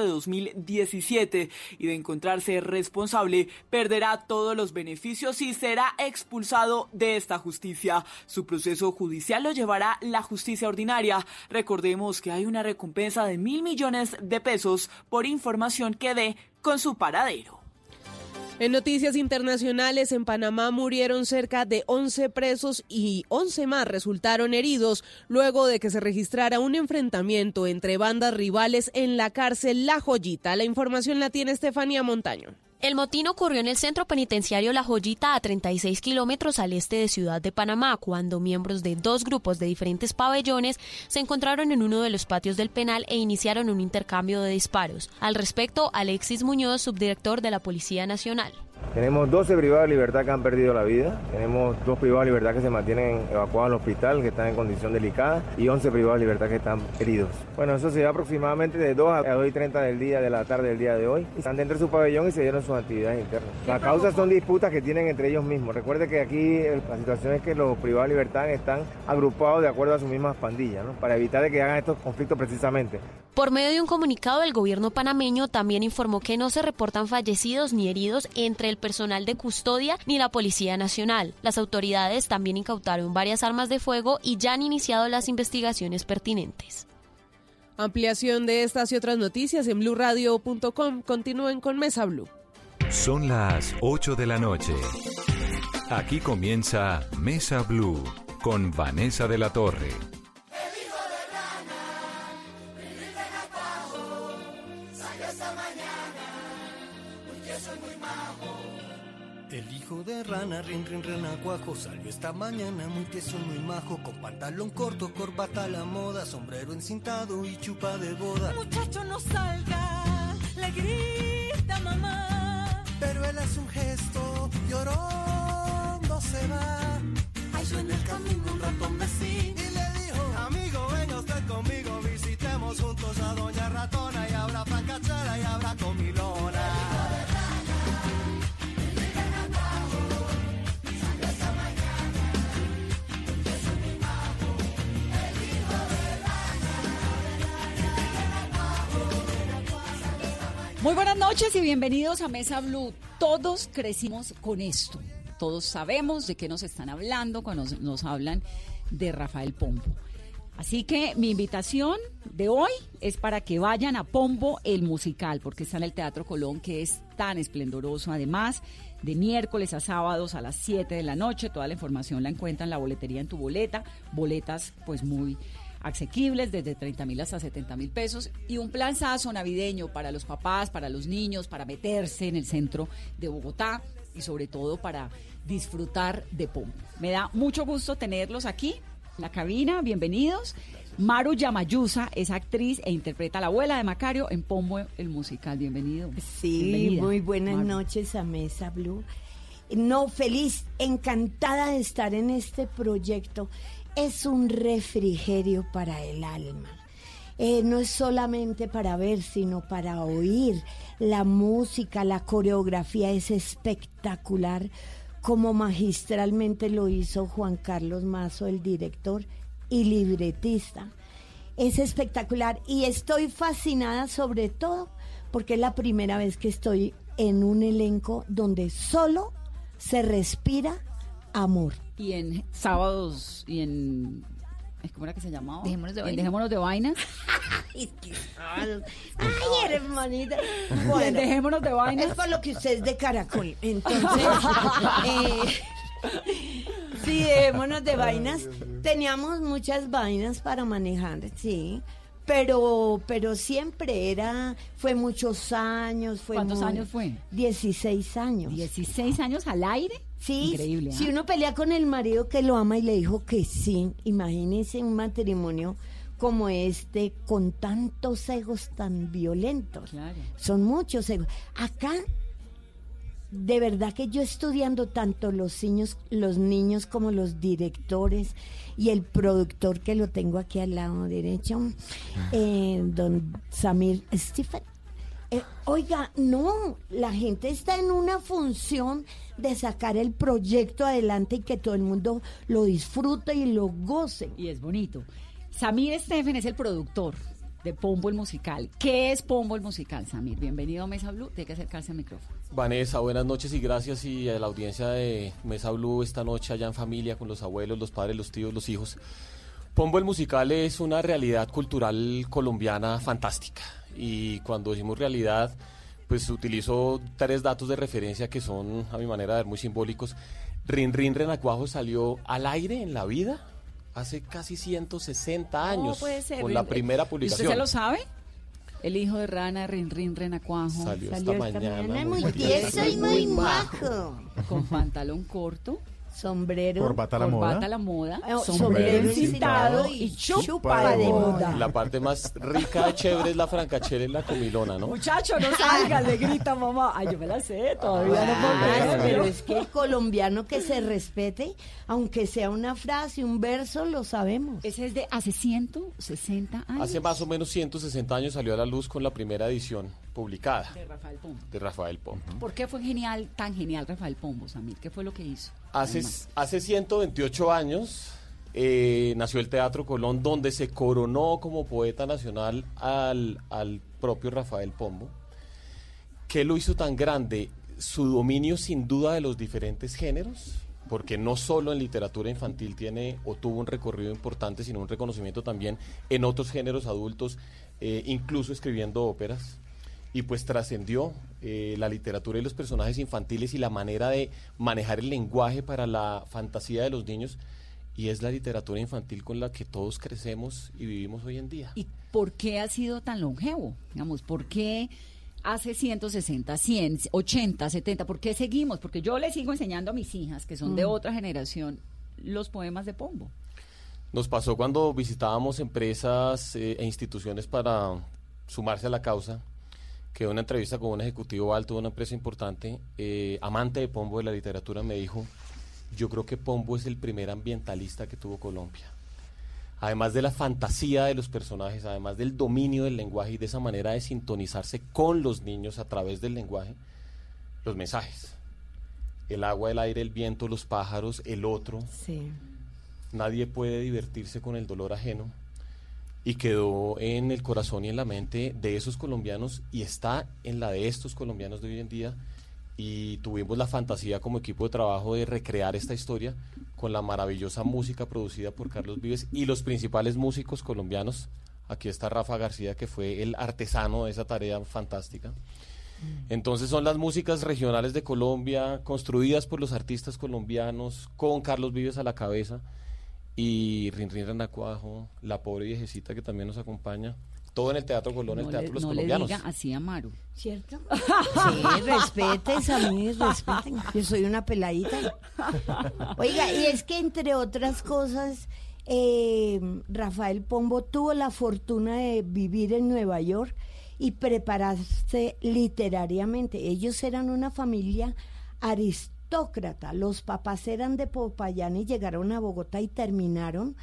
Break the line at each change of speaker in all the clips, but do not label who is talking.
De 2017 y de encontrarse responsable, perderá todos los beneficios y será expulsado de esta justicia. Su proceso judicial lo llevará la justicia ordinaria. Recordemos que hay una recompensa de mil millones de pesos por información que dé con su paradero.
En noticias internacionales, en Panamá murieron cerca de 11 presos y 11 más resultaron heridos luego de que se registrara un enfrentamiento entre bandas rivales en la cárcel La Joyita. La información la tiene Estefanía Montaño.
El motín ocurrió en el centro penitenciario La Joyita a 36 kilómetros al este de Ciudad de Panamá, cuando miembros de dos grupos de diferentes pabellones se encontraron en uno de los patios del penal e iniciaron un intercambio de disparos. Al respecto, Alexis Muñoz, subdirector de la Policía Nacional.
Tenemos 12 privados de libertad que han perdido la vida, tenemos dos privados de libertad que se mantienen evacuados al hospital, que están en condición delicada, y 11 privados de libertad que están heridos. Bueno, eso se da aproximadamente de 2 a 2 y 30 del día, de la tarde del día de hoy. Están dentro de su pabellón y se dieron sus actividades internas. Las causas son disputas que tienen entre ellos mismos. Recuerde que aquí la situación es que los privados de libertad están agrupados de acuerdo a sus mismas pandillas, ¿no? para evitar de que hagan estos conflictos precisamente.
Por medio de un comunicado, el gobierno panameño también informó que no se reportan fallecidos ni heridos entre el personal de custodia ni la Policía Nacional. Las autoridades también incautaron varias armas de fuego y ya han iniciado las investigaciones pertinentes.
Ampliación de estas y otras noticias en blurradio.com. Continúen con Mesa Blue.
Son las 8 de la noche. Aquí comienza Mesa Blue con Vanessa de la Torre.
De rana, rin, rin, renacuajo, salió esta mañana muy tieso, muy majo, con pantalón corto, corbata a la moda, sombrero encintado y chupa de boda.
Muchacho, no salga, le grita mamá.
Pero él hace un gesto, llorando se va.
Halló en el camino un ratón vecino.
Y le dijo, amigo, venga usted conmigo, visitemos juntos a Doña Ratona,
Muy buenas noches y bienvenidos a Mesa Blue. Todos crecimos con esto. Todos sabemos de qué nos están hablando cuando nos, hablan de Rafael Pombo. Así que mi invitación de hoy es para que vayan a Pombo el musical, porque está en el Teatro Colón, que es tan esplendoroso. Además, de miércoles a sábados a las 7 de la noche. Toda la información la encuentran en la boletería en tu boleta. Boletas, pues muy asequibles, desde 30 mil hasta 70 mil pesos, y un planzazo navideño para los papás, para los niños, para meterse en el centro de Bogotá y sobre todo para disfrutar de Pombo. Me da mucho gusto tenerlos aquí en la cabina, bienvenidos. Maru Yamayusa es actriz e interpreta a la abuela de Macario en Pombo el musical. Bienvenido.
Sí,
Bienvenida,
muy buenas
Maru.
noches a Mesa Blue. No, feliz, encantada de estar en este proyecto. Es un refrigerio para el alma. Eh, no es solamente para ver, sino para oír. La música, la coreografía es espectacular, como magistralmente lo hizo Juan Carlos Mazo, el director y libretista. Es espectacular y estoy fascinada sobre todo porque es la primera vez que estoy en un elenco donde solo se respira amor.
Y en sábados y en. ¿Cómo era que se llamaba?
Dejémonos de vainas.
Dejémonos de vainas.
Ay, hermanita.
Bueno, dejémonos de vainas.
Es por lo que usted es de Caracol. Entonces, eh, sí, dejémonos de vainas. Teníamos muchas vainas para manejar, sí. Pero, pero siempre era, fue muchos años. Fue
¿Cuántos
muy-
años fue?
16 años.
¿16 años al aire?
Sí,
Increíble,
si
¿ah?
uno pelea con el marido que lo ama y le dijo que sí, imagínese un matrimonio como este con tantos egos tan violentos. Son muchos egos. Acá de verdad que yo estudiando tanto los niños, los niños como los directores y el productor que lo tengo aquí al lado derecho, eh, don Samir Stephen. Eh, oiga, no, la gente está en una función de sacar el proyecto adelante y que todo el mundo lo disfrute y lo goce.
Y es bonito. Samir Stephen es el productor de Pombo el Musical. ¿Qué es Pombo el Musical, Samir? Bienvenido a Mesa Blue. Tiene que acercarse al micrófono.
Vanessa, buenas noches y gracias y a la audiencia de Mesa Blue esta noche allá en familia con los abuelos, los padres, los tíos, los hijos. Pombo el Musical es una realidad cultural colombiana fantástica y cuando decimos realidad pues utilizo tres datos de referencia que son a mi manera de ver muy simbólicos. Rin Rin Renacuajo salió al aire en la vida hace casi 160 años con la primera publicación.
¿Usted se lo sabe? El hijo de Rana, Rin Rin Renacuajo.
Salió, esta, mañana.
muy tieso y muy majo.
Con pantalón corto
sombrero,
corbata a la moda,
la moda
eh, sombrero cintado y chupa de moda.
La parte más rica, chévere es la francachela y la comilona, ¿no?
Muchacho, no salga, le grita mamá. Ay, yo me la sé, todavía no puedo
Pero es que el colombiano que se respete, aunque sea una frase, un verso, lo sabemos.
Ese es de hace 160 años.
Hace más o menos 160 años salió a la luz con la primera edición publicada.
De Rafael Pombo.
De Rafael Pombo.
¿Por qué fue genial, tan genial Rafael Pombo, Samir? ¿Qué fue lo que hizo?
Hace, hace 128 años eh, nació el Teatro Colón, donde se coronó como poeta nacional al, al propio Rafael Pombo. ¿Qué lo hizo tan grande? Su dominio sin duda de los diferentes géneros, porque no solo en literatura infantil tiene o tuvo un recorrido importante, sino un reconocimiento también en otros géneros adultos, eh, incluso escribiendo óperas y pues trascendió eh, la literatura y los personajes infantiles y la manera de manejar el lenguaje para la fantasía de los niños y es la literatura infantil con la que todos crecemos y vivimos hoy en día.
¿Y por qué ha sido tan longevo? Digamos, ¿por qué hace 160, 100, 80, 70? ¿Por qué seguimos? Porque yo le sigo enseñando a mis hijas, que son de mm. otra generación, los poemas de Pombo.
Nos pasó cuando visitábamos empresas eh, e instituciones para sumarse a la causa que una entrevista con un ejecutivo alto de una empresa importante, eh, amante de Pombo de la literatura, me dijo, yo creo que Pombo es el primer ambientalista que tuvo Colombia. Además de la fantasía de los personajes, además del dominio del lenguaje y de esa manera de sintonizarse con los niños a través del lenguaje, los mensajes. El agua, el aire, el viento, los pájaros, el otro.
Sí.
Nadie puede divertirse con el dolor ajeno y quedó en el corazón y en la mente de esos colombianos y está en la de estos colombianos de hoy en día y tuvimos la fantasía como equipo de trabajo de recrear esta historia con la maravillosa música producida por Carlos Vives y los principales músicos colombianos. Aquí está Rafa García, que fue el artesano de esa tarea fantástica. Entonces son las músicas regionales de Colombia, construidas por los artistas colombianos, con Carlos Vives a la cabeza y Rin Rin Renacuajo, la pobre viejecita que también nos acompaña. Todo en el Teatro Colón, el Teatro Los
no
Colombianos.
Le diga así a Maru.
¿Cierto? Sí, respeten, a mí respeten. Yo soy una peladita. Oiga, y es que entre otras cosas, eh, Rafael Pombo tuvo la fortuna de vivir en Nueva York y prepararse literariamente. Ellos eran una familia aristócrata los papás eran de Popayán y llegaron a Bogotá y terminaron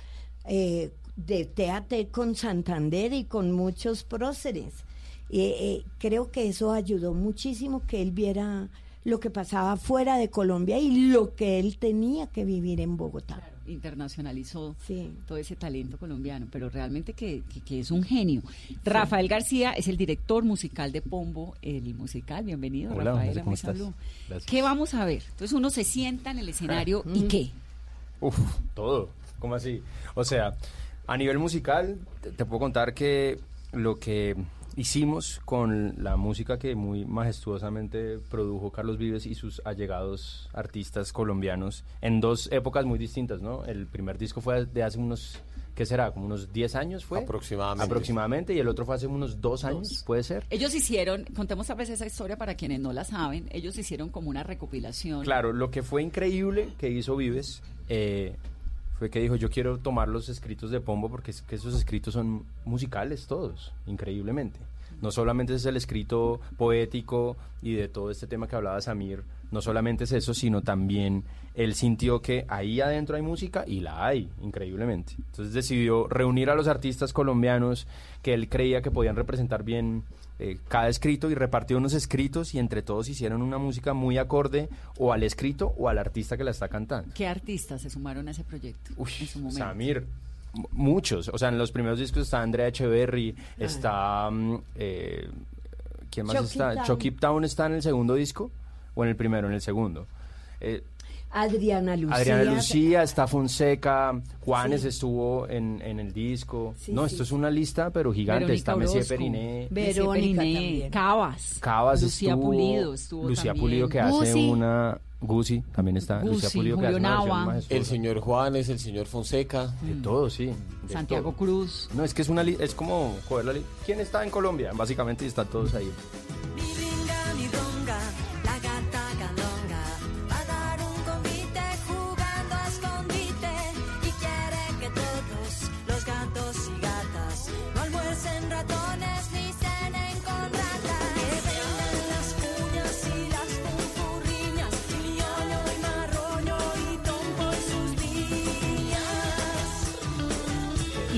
eh, de teatro con Santander y con muchos próceres. Eh, creo que eso ayudó muchísimo que él viera lo que pasaba fuera de Colombia y lo que él tenía que vivir en Bogotá
internacionalizó todo ese talento colombiano, pero realmente que, es un genio. Rafael García es el director musical de Pombo, el musical. Bienvenido, Rafael, a Mesa ¿Qué vamos a ver? Entonces uno se sienta en el escenario y ¿qué?
Uf, todo. ¿Cómo así? O sea, a nivel musical, te puedo contar que lo que hicimos con la música que muy majestuosamente produjo Carlos Vives y sus allegados artistas colombianos en dos épocas muy distintas, ¿no? El primer disco fue de hace unos, ¿qué será? Como unos 10 años fue.
Aproximadamente.
Aproximadamente, y el otro fue hace unos dos años, ¿puede ser?
Ellos hicieron, contemos a veces esa historia para quienes no la saben, ellos hicieron como una recopilación.
Claro, lo que fue increíble que hizo Vives... Eh, que dijo, yo quiero tomar los escritos de Pombo porque es que esos escritos son musicales todos, increíblemente. No solamente es el escrito poético y de todo este tema que hablaba Samir, no solamente es eso, sino también él sintió que ahí adentro hay música y la hay, increíblemente. Entonces decidió reunir a los artistas colombianos que él creía que podían representar bien eh, cada escrito y repartió unos escritos y entre todos hicieron una música muy acorde o al escrito o al artista que la está cantando.
¿Qué artistas se sumaron a ese proyecto en su momento?
Samir, muchos. O sea, en los primeros discos está Andrea Echeverry, está... mm, eh, ¿Quién más
Chucky
está?
Town.
Chucky Town está en el segundo disco o en el primero, en el segundo. Eh,
Adriana Lucía.
Adriana Lucía, está Fonseca, Juanes
Sí.
estuvo en, en el disco.
Sí,
no,
sí,
esto es una lista, pero gigante.
Verónica
está Messier Periné,
Verónica
Periné. Cabas.
Cabas
Lucía
estuvo,
Pulido estuvo
Lucía
también.
Pulido que hace una... Gucci también está. Lucía
Guzzi,
Pulido que hace una
Nava.
majestuosa.
El señor Juanes, el señor Fonseca.
De todo, sí. de
Mm. Santiago
todo.
Cruz.
No, es que es una li- es como li- ¿Quién está en Colombia? Básicamente y están todos ahí.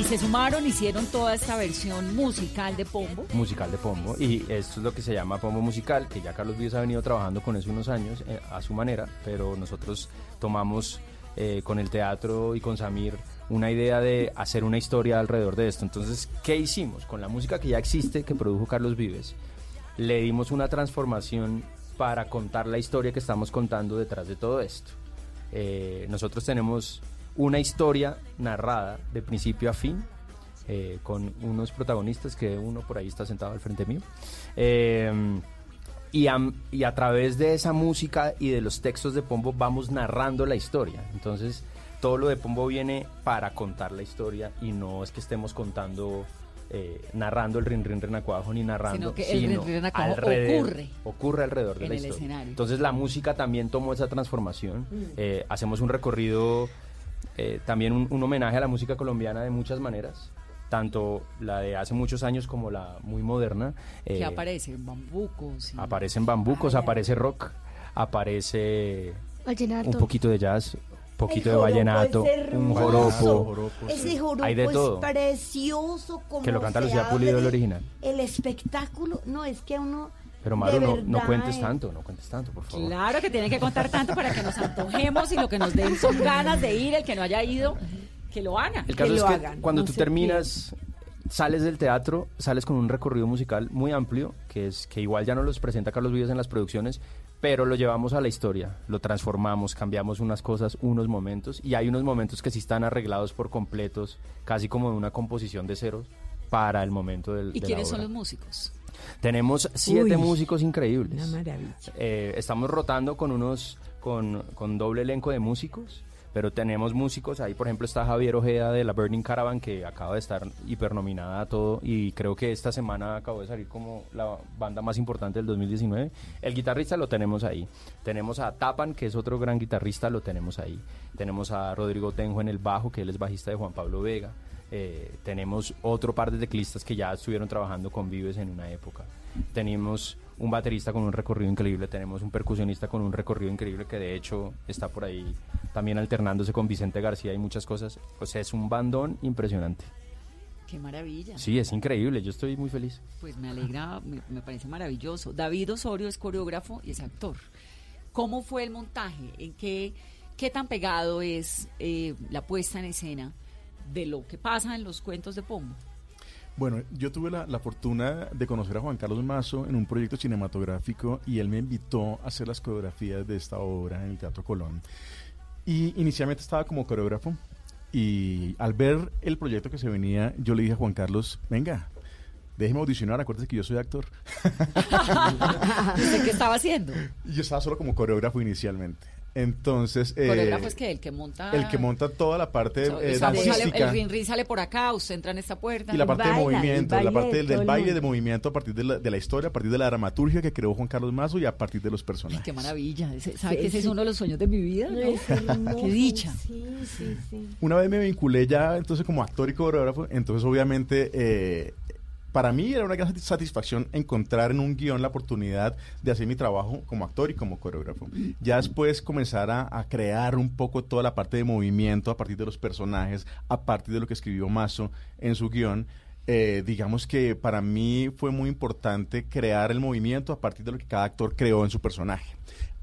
Se sumaron, hicieron toda esta versión musical de Pombo.
Musical de Pombo. Y esto es lo que se llama Pombo Musical, que ya Carlos Vives ha venido trabajando con eso unos años eh, a su manera, pero nosotros tomamos eh, con el teatro y con Samir una idea de hacer una historia alrededor de esto. Entonces, ¿qué hicimos? Con la música que ya existe, que produjo Carlos Vives, le dimos una transformación para contar la historia que estamos contando detrás de todo esto. Eh, nosotros tenemos una historia narrada de principio a fin, eh, con unos protagonistas que uno por ahí está sentado al frente mío. Eh, y, a, y a través de esa música y de los textos de Pombo vamos narrando la historia. Entonces, todo lo de Pombo viene para contar la historia y no es que estemos contando, eh, narrando el rin rin renacuajo ni narrando,
Sino que el rin, rin,
alrededor-
ocurre
ocurre alrededor de
en
la
el
historia.
escenario.
Entonces, la música también tomó esa transformación.
Mm.
Eh, hacemos un recorrido, eh, también un, un homenaje a la música colombiana de muchas maneras. Tanto la de hace muchos años como la muy moderna.
que
Eh,
aparecen bambucos. y-
Aparecen bambucos, aparece rock, aparece
Vallenato.
un poquito de jazz, un poquito
El
de
joropo
vallenato,
es
un
hermoso.
joropo.
Ese joropo
Hay de todo.
es precioso como
Que lo canta Lucía Pulido, el original.
El espectáculo, no, es que uno...
Pero Maru, no, no cuentes
eh,
tanto, no cuentes tanto, por favor.
Claro que tienen que contar tanto para que nos antojemos y lo que nos den son ganas de ir. El que no haya ido, que lo haga.
El caso es que cuando
No
tú terminas, sales del teatro, sales con un recorrido musical muy amplio, que es que igual ya no los presenta Carlos Vives en las producciones, pero lo llevamos a la historia, lo transformamos, cambiamos unas cosas, unos momentos, y hay unos momentos que sí están arreglados por completos, casi como de una composición de ceros para el momento del
¿Y
de la
quiénes son
obra.
los músicos?
Tenemos siete
Uy,
músicos increíbles.
Una maravilla.
Eh, estamos rotando con unos con, con doble elenco de músicos, pero tenemos músicos ahí, por ejemplo está Javier Ojeda de la Burning Caravan que acaba de estar hipernominada a todo y creo que esta semana acabó de salir como la banda más importante del 2019. El guitarrista lo tenemos ahí. Tenemos a Tapan, que es otro gran guitarrista, lo tenemos ahí. Tenemos a Rodrigo Tenjo en el bajo, que él es bajista de Juan Pablo Vega. Eh, tenemos otro par de teclistas que ya estuvieron trabajando con Vives en una época. Tenemos un baterista con un recorrido increíble, tenemos un percusionista con un recorrido increíble que de hecho está por ahí también alternándose con Vicente García y muchas cosas. O sea, es un bandón impresionante.
Qué maravilla.
Sí, es increíble, yo estoy muy feliz.
Pues me alegra, me, me parece maravilloso. David Osorio es coreógrafo y es actor. ¿Cómo fue el montaje? ¿En qué, qué tan pegado es eh, la puesta en escena de lo que pasa en los cuentos de Pombo?
Bueno, yo tuve la, la fortuna de conocer a Juan Carlos Mazo en un proyecto cinematográfico y él me invitó a hacer las coreografías de esta obra en el Teatro Colón. Y inicialmente estaba como coreógrafo y al ver el proyecto que se venía, yo le dije a Juan Carlos, venga, déjeme audicionar, acuérdese que yo soy actor.
¿Usted qué estaba haciendo?
Yo estaba solo como coreógrafo inicialmente. Entonces, eh,
Coreógrafo es que el que monta.
el que monta toda la parte
So-
eh, dancística
el rin rin sale por acá, usted entra en esta puerta.
y la parte de movimiento,
y
la parte
de
del, baile de movimiento a partir de la, de la historia, a partir de la dramaturgia que creó Juan Carlos Mazo y a partir de los personajes.
Qué maravilla. ¿Sabe
Sí,
que ese es uno de los sueños de mi vida? ¿no?
Es hermoso,
Qué dicha.
Sí, sí, sí.
Una vez me vinculé ya entonces como actor y coreógrafo, entonces obviamente eh, para mí era una gran satisfacción encontrar en un guion la oportunidad de hacer mi trabajo como actor y como coreógrafo. Ya después comenzar a, crear un poco toda la parte de movimiento a partir de los personajes, a partir de lo que escribió Mazo en su guion. eh, digamos que para mí fue muy importante crear el movimiento a partir de lo que cada actor creó en su personaje.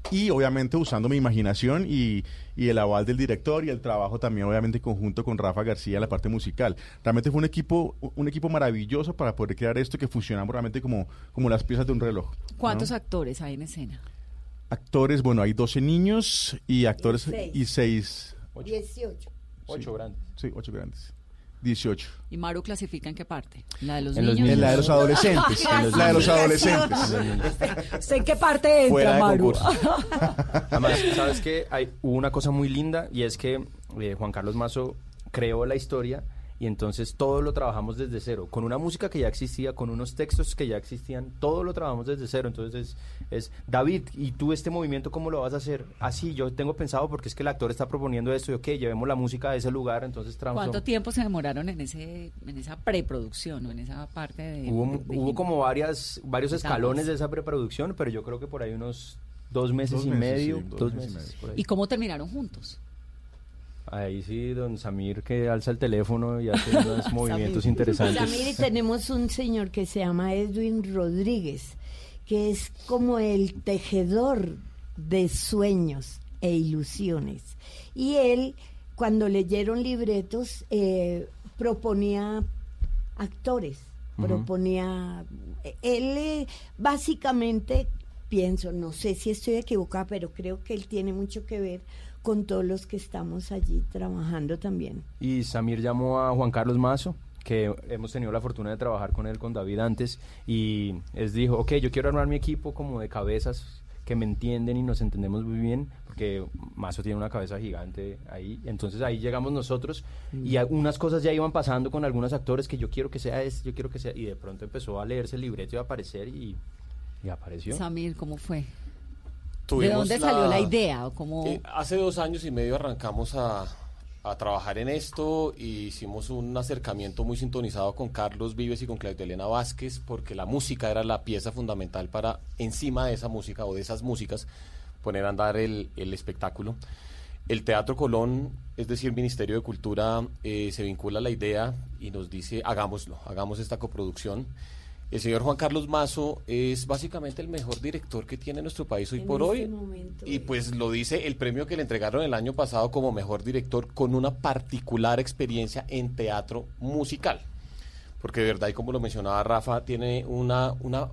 Y obviamente usando mi imaginación y, y el aval del director y el trabajo también obviamente en conjunto con Rafa García en la parte musical. Realmente fue un equipo, un equipo maravilloso para poder crear esto que funcionamos realmente como, como las piezas de un reloj. ¿no?
¿Cuántos actores hay en escena?
Actores, bueno, hay 12 niños y actores y 6.
18.
Ocho grandes.
Sí, 8 grandes. 18.
¿Y Maru clasifica en qué parte? ¿La de los
En los
niños?
niños.
En la de los adolescentes.
En los
la de los adolescentes.
¿Usted en qué parte entra,
Fuera de
Maru?
Además, ¿sabes qué? Hay, hubo una cosa muy linda y es que eh, Juan Carlos Mazo creó la historia y entonces todo lo trabajamos desde cero, con una música que ya existía, con unos textos que ya existían, todo lo trabajamos desde cero. Entonces es, es, David, ¿y tú este movimiento cómo lo vas a hacer? Así, yo tengo pensado porque es que el actor está proponiendo esto y ok, llevemos la música a ese lugar, entonces transform-
¿Cuánto tiempo se demoraron en ese en esa preproducción o en esa parte de
Hubo,
de-
hubo como varias, varios escalones de esa preproducción, pero yo creo que por ahí unos dos meses
Dos
y medio.
sí, dos
dos
meses y
meses. ahí.
¿Y cómo terminaron juntos?
Ahí sí, don Samir que alza el teléfono y hace unos movimientos interesantes.
Samir, y tenemos un señor que se llama Edwin Rodríguez, que es como el tejedor de sueños e ilusiones. Y él, cuando leyeron libretos, eh, proponía actores, proponía... Él eh, básicamente, pienso, no sé si estoy equivocada, pero creo que él tiene mucho que ver con todos los que estamos allí trabajando también.
Y Samir llamó a Juan Carlos Mazo, que hemos tenido la fortuna de trabajar con él, con David antes, y él dijo, ok, yo quiero armar mi equipo como de cabezas que me entienden y nos entendemos muy bien, porque Mazo tiene una cabeza gigante ahí, entonces ahí llegamos nosotros y algunas cosas ya iban pasando con algunos actores que yo quiero que sea este, yo quiero que sea, y de pronto empezó a leerse el libreto y a aparecer y, y apareció.
Samir, ¿cómo fue? ¿De dónde salió la idea? ¿O cómo...
Eh, hace dos años y medio arrancamos a, a trabajar en esto y hicimos un acercamiento muy sintonizado con Carlos Vives y con Claudia Elena Vázquez porque la música era la pieza fundamental para encima de esa música o de esas músicas poner a andar el, el espectáculo. El Teatro Colón, es decir, Ministerio de Cultura, eh, se vincula a la idea y nos dice, hagámoslo, hagamos esta coproducción. El señor Juan Carlos Mazo es básicamente el mejor director que tiene nuestro país hoy
En
por
este
hoy.
momento
Y pues lo dice el premio que le entregaron el año pasado como mejor director con una particular experiencia en teatro musical. Porque de verdad, y como lo mencionaba Rafa, tiene una, una,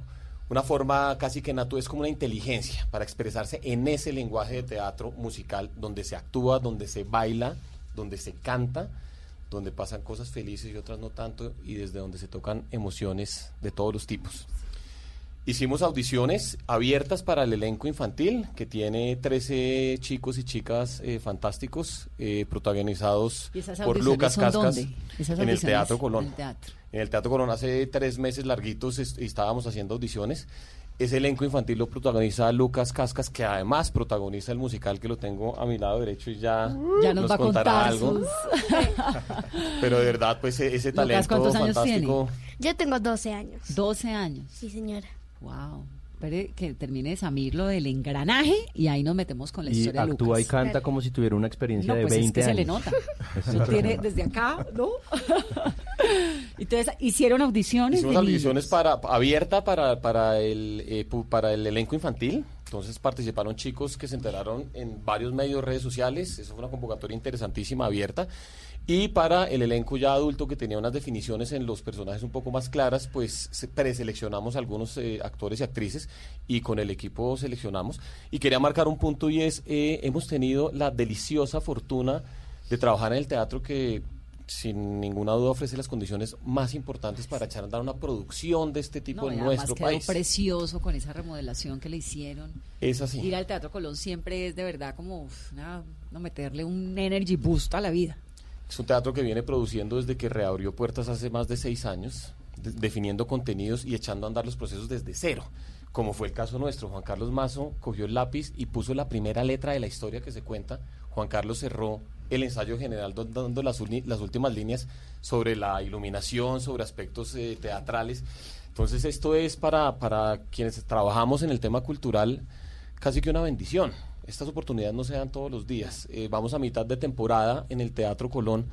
una forma casi que natural, es como una inteligencia para expresarse en ese lenguaje de teatro musical donde se actúa, donde se baila, donde se canta, donde pasan cosas felices y otras no tanto, y desde donde se tocan emociones de todos los tipos. Hicimos audiciones abiertas para el elenco infantil, que tiene 13 chicos y chicas eh, fantásticos, eh, protagonizados
¿Y esas
por Lucas Cascas en el Teatro Colón.
en el teatro.
En el Teatro Colón hace tres meses larguitos est- estábamos haciendo audiciones. Ese elenco infantil lo protagoniza Lucas Cascas, que además protagoniza el musical que lo tengo a mi lado derecho y ya,
Ya nos va a
contará
contar
algo.
sus...
Pero de verdad, pues e- ese
Lucas,
talento
¿cuántos años
fantástico.
Yo tengo 12 años.
12 años.
Sí, señora.
Wow. Espere que termine de Samir lo del engranaje y ahí nos metemos con la
Y
historia de
actúa
Lucas.
y canta como si tuviera una experiencia
No,
de
pues
20
es que
años.
se le nota. Tiene desde acá, ¿no? Entonces, ¿hicieron audiciones?
Hicimos audiciones para, abierta para, para, el, eh, para el elenco infantil. Entonces participaron chicos que se enteraron en varios medios, redes sociales. Eso fue una convocatoria interesantísima, abierta. Y para el elenco ya adulto que tenía unas definiciones en los personajes un poco más claras, pues se- preseleccionamos algunos eh, actores y actrices y con el equipo seleccionamos. Y quería marcar un punto y es, eh, hemos tenido la deliciosa fortuna de trabajar en el teatro que sin ninguna duda ofrece las condiciones más importantes para echar a andar una producción de este tipo
No,
en nuestro
quedó
país.
precioso con esa remodelación que le hicieron.
Es así.
Ir al Teatro Colón siempre es de verdad como uf, una- no meterle un energy boost a la vida.
Es un teatro que viene produciendo desde que reabrió puertas hace más de seis años, de- definiendo contenidos y echando a andar los procesos desde cero, como fue el caso nuestro. Juan Carlos Mazo cogió el lápiz y puso la primera letra de la historia que se cuenta. Juan Carlos cerró el ensayo general do- dando las, las últimas líneas sobre la iluminación, sobre aspectos eh, teatrales. Entonces esto es para, para quienes trabajamos en el tema cultural casi que una bendición. Estas oportunidades no se dan todos los días. Eh, vamos a mitad de temporada en el Teatro Colón.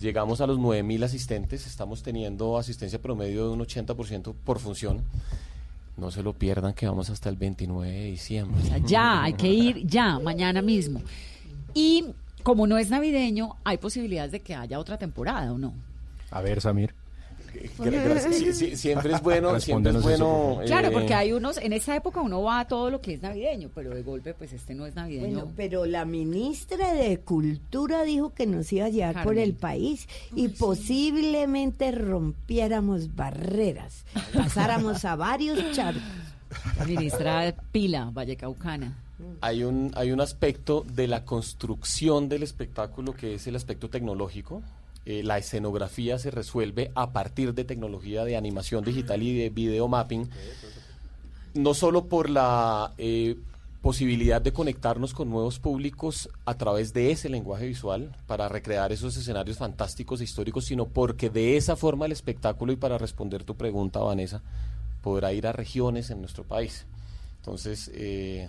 Llegamos a los 9.000 asistentes. Estamos teniendo asistencia promedio de un 80% por función. No se lo pierdan que vamos hasta el 29 de diciembre.
O sea, ya, hay que ir ya, mañana mismo. Y como no es navideño, hay posibilidades de que haya otra temporada, ¿o no?
A ver, Samir.
Sí, sí, siempre es bueno, siempre es
eso,
bueno.
Claro,
eh,
porque hay unos, en esa época uno va a todo lo que es navideño, pero de golpe, pues este no es navideño.
Bueno, pero la ministra de Cultura dijo que nos iba a llevar por el país y posiblemente rompiéramos barreras, pasáramos a varios charcos.
La ministra Pila, Vallecaucana.
Hay un, hay un aspecto de la construcción del espectáculo que es el aspecto tecnológico. Eh, la escenografía se resuelve a partir de tecnología de animación digital y de video mapping, no solo por la eh, posibilidad de conectarnos con nuevos públicos a través de ese lenguaje visual para recrear esos escenarios fantásticos e históricos, sino porque de esa forma el espectáculo, y para responder tu pregunta, Vanessa, podrá ir a regiones en nuestro país. Entonces, eh,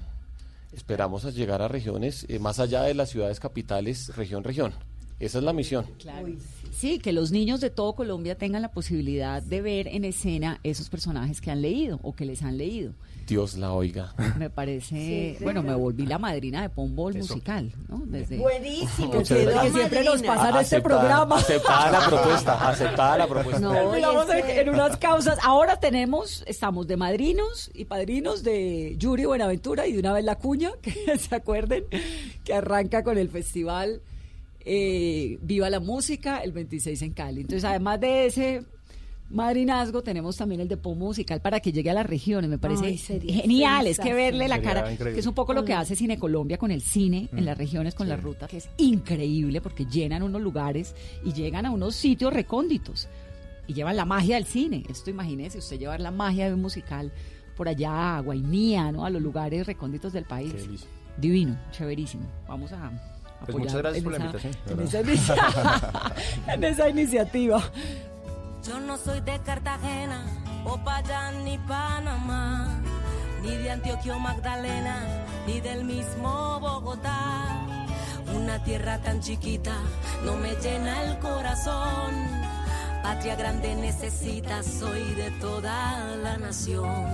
esperamos a llegar a regiones eh, más allá de las ciudades capitales, región, región. Esa es la misión.
Claro. Sí, que los niños de todo Colombia tengan la posibilidad de ver en escena esos personajes que han leído o que les han leído.
Dios la oiga.
Me parece,
Sí,
bueno, me volví la madrina de Pombol
Eso.
musical, ¿no? Desde
Buenísimo,
que,
quedó
que siempre nos
madrina.
pasan este programa.
Aceptada la propuesta, aceptada la propuesta.
No,
Terminamos
y es
en,
que-
en unas causas. Ahora tenemos, estamos de madrinos y padrinos de Yuri Buenaventura y de una vez la cuña, que se acuerden, que arranca con el festival eh, Viva la Música el 26 en Cali. Entonces, además de ese madrinazgo, tenemos también el de POM musical para que llegue a las regiones. Me parece
Ay, sería
genial. Es que verle la cara,
increíble.
que es un poco lo que
Mm.
hace Cine Colombia con el cine en las regiones, con la ruta, que es increíble porque llenan unos lugares y llegan a unos sitios recónditos y llevan la magia del cine. Esto imagínese, usted llevar la magia de un musical por allá a Guainía, ¿no? A los lugares recónditos del país. Divino, chéverísimo. Vamos a
Pues muchas gracias
en
por la
esa-
invitación,
En esa, inicia- en esa iniciativa.
Yo no soy de Cartagena, Popayán ni Panamá, ni de Antioquia o Magdalena, ni del mismo Bogotá. Una tierra tan chiquita no me llena el corazón. Patria grande necesita, soy de toda la nación.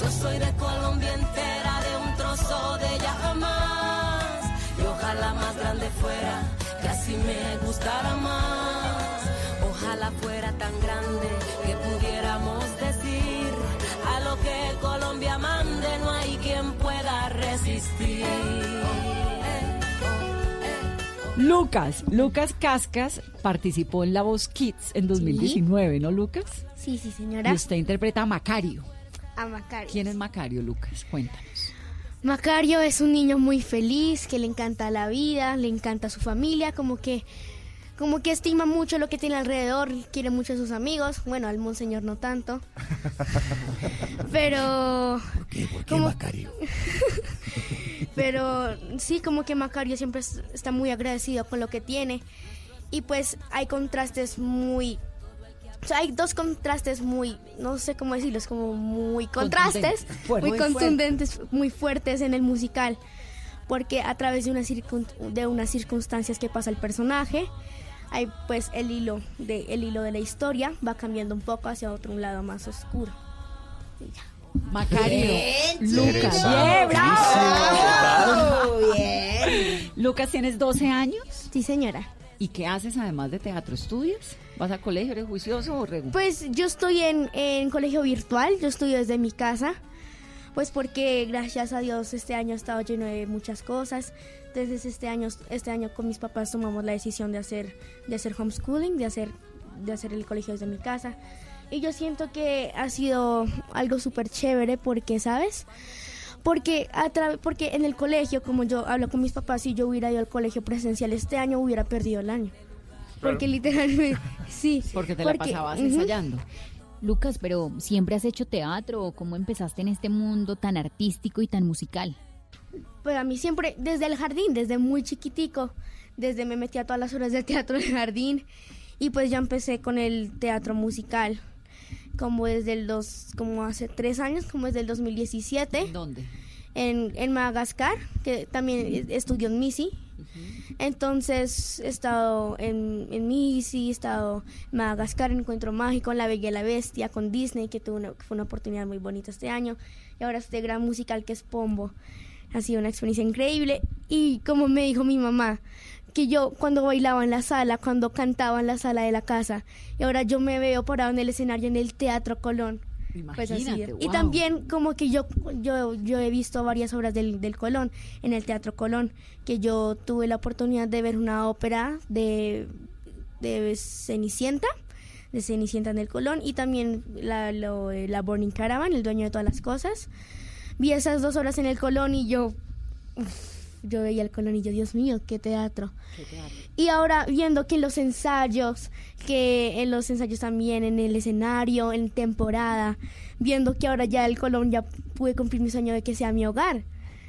Yo soy de Colombia entera, de un trozo de ella jamás. Y ojalá más grande fuera, que así me gustara más. Ojalá fuera tan grande que pudiéramos decir a lo que Colombia mande, no hay quien pueda resistir.
Lucas, Lucas Cascas participó en La Voz Kids en 2019, ¿no, Lucas?
Sí, sí, señora.
Y usted interpreta a Macario.
A Macario.
¿Quién es Macario, Lucas? Cuéntanos.
Macario es un niño muy feliz, que le encanta la vida, le encanta su familia, como que como que estima mucho lo que tiene alrededor, quiere mucho a sus amigos, bueno, al monseñor no tanto. Pero
¿Por qué? ¿Por qué. Macario?
pero sí, como que Macario siempre es- está muy agradecido con lo que tiene. Y pues hay contrastes muy... O sea, hay dos contrastes muy, no sé cómo decirlos, como muy contrastes, muy
Muy fuerte.
contundentes, muy fuertes en el musical. Porque a través de, una circun- de unas circunstancias que pasa el personaje, hay pues el hilo, de, el hilo de la historia va cambiando un poco hacia otro un lado más oscuro. Y ya.
Macario.
Bien,
Lucas.
chica.
Bien, bravo.
Bravo, bien.
Lucas, ¿tienes 12 años?
Sí, señora.
¿Y qué haces además de teatro? ¿Estudias? ¿Vas a colegio? ¿Eres juicioso o?
Pues yo estoy en, en colegio virtual, yo estudio desde mi casa, Pues porque gracias a Dios este año ha estado lleno de muchas cosas. Entonces este año, este año con mis papás tomamos la decisión de hacer, de hacer homeschooling, de hacer, de hacer el colegio desde mi casa. Y yo siento que ha sido algo súper chévere porque, ¿sabes? Porque, a porque en el colegio, como yo hablo con mis papás, si yo hubiera ido al colegio presencial este año, hubiera perdido el año. Porque literalmente, sí.
Porque te la pasabas ensayando. Lucas, pero ¿siempre has hecho teatro o cómo empezaste en este mundo tan artístico y tan musical?
Pues a mí siempre, desde el jardín, desde muy chiquitico, desde me metí a todas las horas de teatro del jardín y pues ya empecé con el teatro musical, como desde el dos, como hace tres años, como desde el 2017.
¿Dónde?
En, en Madagascar, que también estudió en MISI. Entonces he estado en, en MISI, he estado en Madagascar, en Encuentro Mágico, en La Bella y la Bestia, con Disney, que, tuvo una, que fue una oportunidad muy bonita este año. Y ahora este gran musical que es Pombo. Ha sido una experiencia increíble. Y como me dijo mi mamá, que yo cuando bailaba en la sala, cuando cantaba en la sala de la casa, y ahora yo me veo parado en el escenario en el Teatro Colón. Pues así.
Imagínate,
Y
wow.
también como que yo, yo, yo he visto varias obras del, del Colón, en el Teatro Colón, que yo tuve la oportunidad de ver una ópera de, de Cenicienta, de Cenicienta en el Colón, y también la, lo- eh, la Burning Caravan, el dueño de todas las cosas. Vi esas dos obras en el Colón y yo, uf, yo veía el Colón y yo, Dios mío, qué teatro. Y ahora viendo que en los ensayos, que en los ensayos también, en el escenario, en temporada, viendo que ahora ya el Colón ya pude cumplir mi sueño de que sea mi hogar.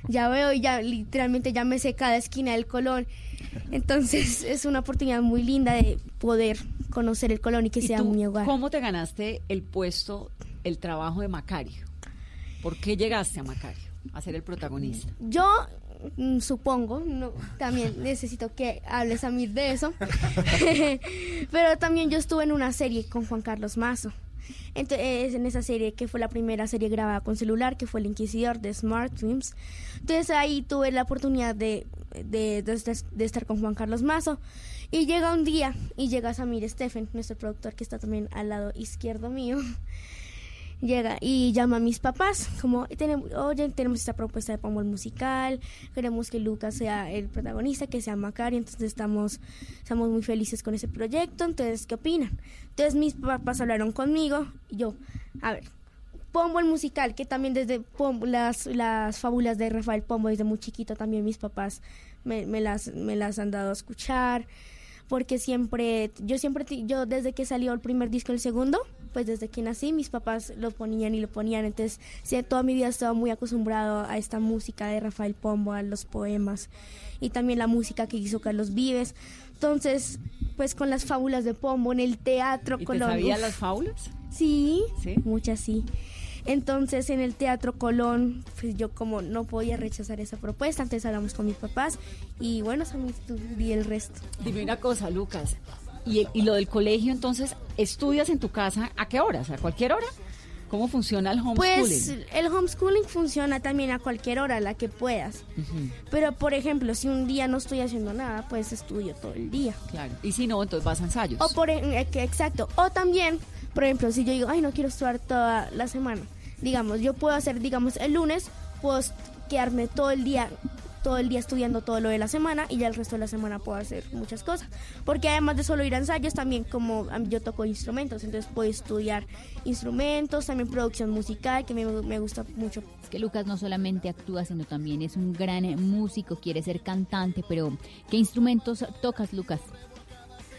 Ya veo y ya literalmente ya me sé cada esquina del Colón. Entonces es una oportunidad muy linda de poder conocer el Colón y que
¿Y
sea
tú
mi hogar.
¿Cómo te ganaste el puesto, el trabajo de Macario? ¿Por qué llegaste a Macario a ser el protagonista?
Yo supongo, no, también necesito que hables a mí de eso, pero también yo estuve en una serie con Juan Carlos Mazo. Entonces, en esa serie que fue la primera serie grabada con celular, que fue El Inquisidor de Smart Films. Entonces ahí tuve la oportunidad de, de, de- de estar con Juan Carlos Mazo. Y llega un día y llega Samir Stephen, nuestro productor que está también al lado izquierdo mío. Llega y llama a mis papás, como, oye, tenemos esta propuesta de Pombo el musical, queremos que Lucas sea el protagonista, que sea Macario, entonces estamos, estamos muy felices con ese proyecto, entonces, ¿qué opinan? Entonces mis papás hablaron conmigo y yo, a ver, Pombo el musical, que también desde Pombo- las, las fábulas de Rafael Pombo, desde muy chiquito también mis papás me, me las, me las han dado a escuchar porque siempre, yo siempre, yo desde que salió el primer disco, el segundo, pues desde que nací, mis papás lo ponían y lo ponían, entonces sí, toda mi vida he estado muy acostumbrado a esta música de Rafael Pombo, a los poemas y también la música que hizo Carlos Vives, entonces, pues con las fábulas de Pombo en el teatro,
¿Y te
Colón,
sabías
uf,
las fábulas?
Sí, muchas sí. Entonces en el Teatro Colón, pues yo como no podía rechazar esa propuesta, entonces hablamos con mis papás y bueno, Sammy, tú di el resto.
Dime una cosa, Lucas. ¿Y, y lo del colegio, entonces, estudias en tu casa a qué horas? ¿A cualquier hora? ¿Cómo funciona el homeschooling?
Pues el homeschooling funciona también a cualquier hora, a la que puedas. Pero por ejemplo, si un día no estoy haciendo nada, pues estudio todo el día.
Claro. Y si no, entonces vas a ensayos.
O por eh, exacto. O también, por ejemplo, si yo digo, ay, no quiero estudiar toda la semana. Digamos, yo puedo hacer, digamos, el lunes, puedo quedarme todo el día, todo el día estudiando todo lo de la semana y ya el resto de la semana puedo hacer muchas cosas. Porque además de solo ir a ensayos, también como yo toco instrumentos, entonces puedo estudiar instrumentos, también producción musical, que me, me gusta mucho.
Es que Lucas no solamente actúa, sino también es un gran músico, quiere ser cantante, pero ¿qué instrumentos tocas, Lucas?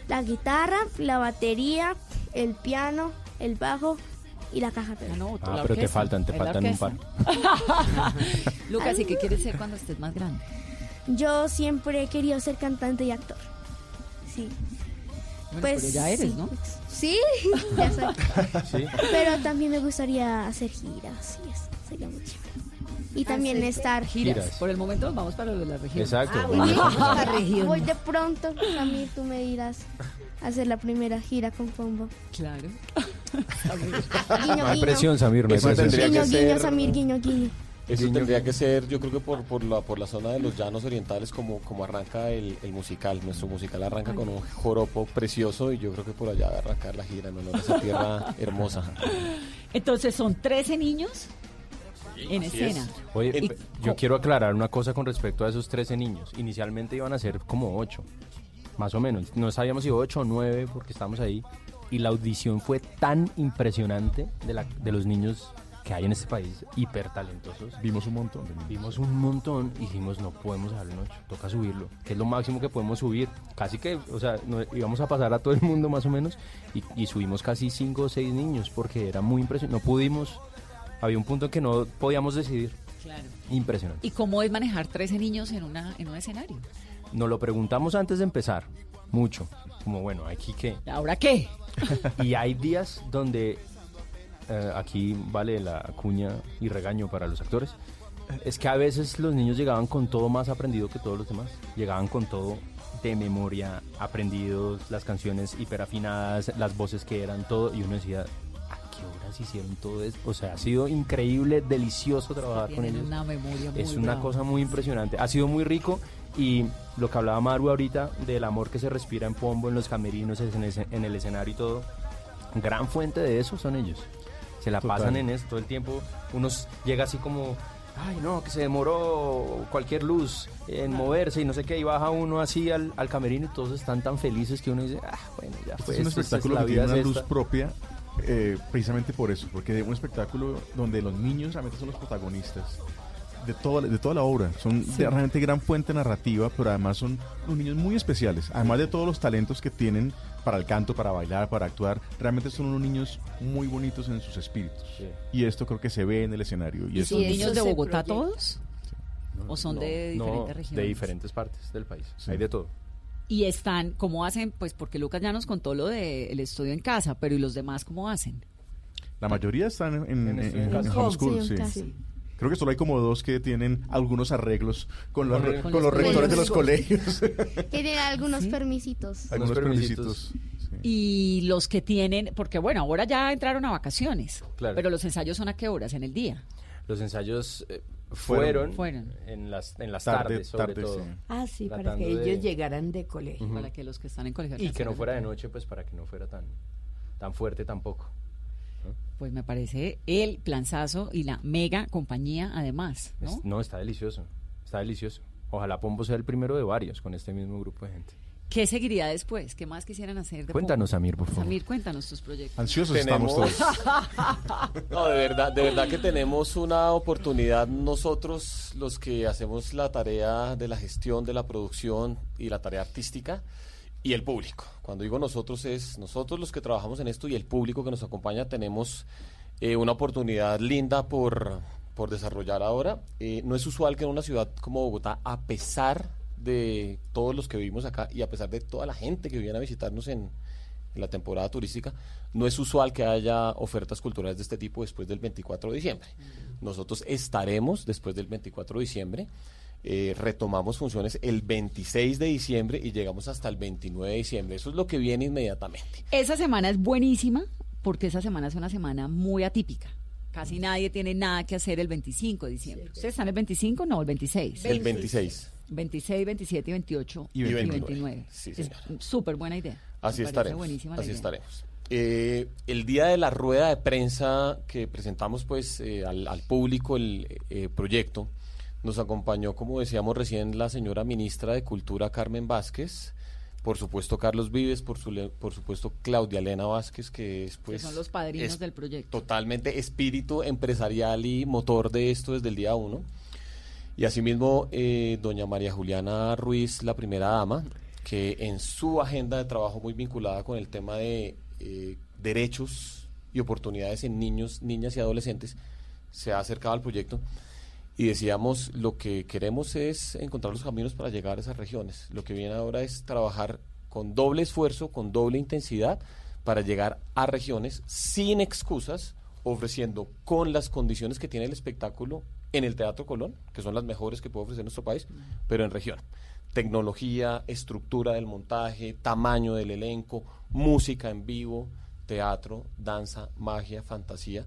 La guitarra, la batería, el piano, el bajo y la caja.
Ah, pero te faltan, te faltan un par.
Lucas, ¿y qué quieres ser cuando estés más grande?
Yo siempre he querido ser cantante y actor. Sí.
Bueno, pero ya eres,
sí.
¿no?
Sí, ya soy.
Sí.
Pero también me gustaría hacer giras, sí, eso sería muy chévere. Y también
Hacer
estar
Giras.
Giras.
Por el momento vamos para la región.
Exacto.
Ah,
Vamos
bueno,
a
la región.
Voy de pronto, Samir, tú me dirás a hacer la primera gira con Pombo.
Claro.
Guiño,
No hay
guiño.
presión, Samir, no hay presión.
Guiño, guiño,
ser-
Samir, guiño, guiño.
Eso tendría que ser, yo creo que por, por, la, por la zona de los llanos orientales, como, como arranca el, el musical. Nuestro musical arranca con un joropo precioso y yo creo que por allá va a arrancar la gira en honor a esa tierra hermosa.
Entonces, ¿son 13 niños? en
Así
escena.
es. Oye,
Y
yo quiero aclarar una cosa con respecto a esos 13 niños. Inicialmente iban a ser como 8, más o menos. No sabíamos si 8 o 9 porque estábamos ahí. Y la audición fue tan impresionante de, la, de los niños que hay en este país, hiper talentosos.
Vimos un montón.
Vimos un montón y dijimos, no podemos dejarlo en 8, toca subirlo, que es lo máximo que podemos subir. Casi que, o sea, no- íbamos a pasar a todo el mundo más o menos y, y subimos casi 5 o 6 niños porque era muy impresionante. No pudimos, había un punto en que no podíamos decidir.
Claro.
Impresionante.
¿Y cómo es manejar 13 niños en, una, en un escenario?
Nos lo preguntamos antes de empezar, mucho. Como, bueno, aquí qué.
¿Ahora qué?
y hay días donde, eh, aquí vale la cuña y regaño para los actores, es que a veces los niños llegaban con todo más aprendido que todos los demás. Llegaban con todo de memoria, aprendidos, las canciones hiperafinadas, las voces que eran, todo. Y uno decía, ¿a qué horas hicieron todo esto? O sea, ha sido increíble, delicioso trabajar con ellos.
una memoria muy
Es una cosa muy impresionante. Ha sido muy rico y lo que hablaba Maru ahorita del amor que se respira en Pombo, en los camerinos, en el escenario y todo, gran fuente de eso son ellos. Se la
Total.
pasan en eso todo el tiempo. Unos llega así como, ay no, que se demoró cualquier luz en moverse y no sé qué, y baja uno así al, al camerino y todos están tan felices que uno dice, ah, bueno, ya
Este
fue.
es un espectáculo
la
que tiene
vida
una luz
esta".
propia eh, precisamente por eso, porque es un espectáculo donde los niños realmente son los protagonistas de toda, de toda la obra. Son
Sí.
de- realmente gran fuente narrativa, pero además son unos niños muy especiales. Además de todos los talentos que tienen para el canto, para bailar, para actuar, realmente son unos niños muy bonitos en sus espíritus. Y esto creo que se ve en el escenario. Y,
¿Y son niños de Bogotá
proyecta.
todos? ¿O son de
No,
diferentes
de
regiones?
diferentes partes del país. Hay de todo.
Y están, ¿cómo hacen? Pues porque Lucas ya nos contó lo del estudio en casa, pero ¿y los demás cómo hacen?
La mayoría están en, en,
En
en-
en casa.
homeschool,
Sí, en
sí.
casa.
Creo que solo hay como dos que tienen algunos arreglos con los,
Con
los
los
rectores de los colegios.
Tienen algunos permisitos.
algunos
permisitos.
Y los que tienen, porque bueno, ahora ya entraron a vacaciones,
Claro.
pero los ensayos son a qué horas, en el día.
Los ensayos eh,
Fueron.
fueron, en las, en las
Tarde,
tardes, sobre
tarde,
todo.
sí.
Ah, sí, para que
de-
ellos llegaran de colegio.
Para que los que están en colegio
Y que no fuera de noche, pues para que no fuera tan, tan fuerte tampoco.
Pues me parece el planzazo y la mega compañía además, ¿no?
Es- no, está delicioso. Está delicioso. Ojalá Pombo sea el primero de varios con este mismo grupo de gente.
¿Qué seguiría después? ¿Qué más quisieran hacer? de
Cuéntanos,
Pombo?
Amir, por favor.
Samir, cuéntanos tus proyectos.
Ansiosos
Tenemos-
estamos todos.
No, de verdad, de verdad que tenemos una oportunidad nosotros, los que hacemos la tarea de la gestión, de la producción y la tarea artística, y el público. Cuando digo nosotros es nosotros los que trabajamos en esto y el público que nos acompaña tenemos eh, una oportunidad linda por, por desarrollar ahora. Eh, no es usual que en una ciudad como Bogotá, a pesar de todos los que vivimos acá y a pesar de toda la gente que viene a visitarnos en, en la temporada turística, no es usual que haya ofertas culturales de este tipo después del 24 de diciembre. Nosotros estaremos después del 24 de diciembre. Eh, retomamos funciones el 26 de diciembre y llegamos hasta el 29 de diciembre. Eso es lo que viene inmediatamente.
Esa semana es buenísima porque esa semana es una semana muy atípica. Casi nadie tiene nada que hacer el 25 de diciembre. ¿Ustedes están el 25? No, el 26.
El 26.
26, 27 y 28
Y 29. Sí,
es
señora.
súper buena idea.
Así estaremos.
buenísima la
Así
idea.
estaremos. Eh, el día de la rueda de prensa que presentamos pues eh, al, al público el eh, proyecto, nos acompañó, como decíamos recién, la señora ministra de Cultura Carmen Vázquez, por supuesto Carlos Vives, por, su, por supuesto Claudia Elena Vázquez, que es
Que
pues
son los padrinos del proyecto.
totalmente espíritu empresarial y motor de esto desde el día uno. Y asimismo, eh, doña María Juliana Ruiz, la primera dama, que en su agenda de trabajo muy vinculada con el tema de eh, derechos y oportunidades en niños, niñas y adolescentes, se ha acercado al proyecto y decíamos, lo que queremos es encontrar los caminos para llegar a esas regiones. Lo que viene ahora es trabajar con doble esfuerzo, con doble intensidad, para llegar a regiones sin excusas, ofreciendo con las condiciones que tiene el espectáculo en el Teatro Colón, que son las mejores que puede ofrecer nuestro país, pero en región. Tecnología, estructura del montaje, tamaño del elenco, música en vivo, teatro, danza, magia, fantasía,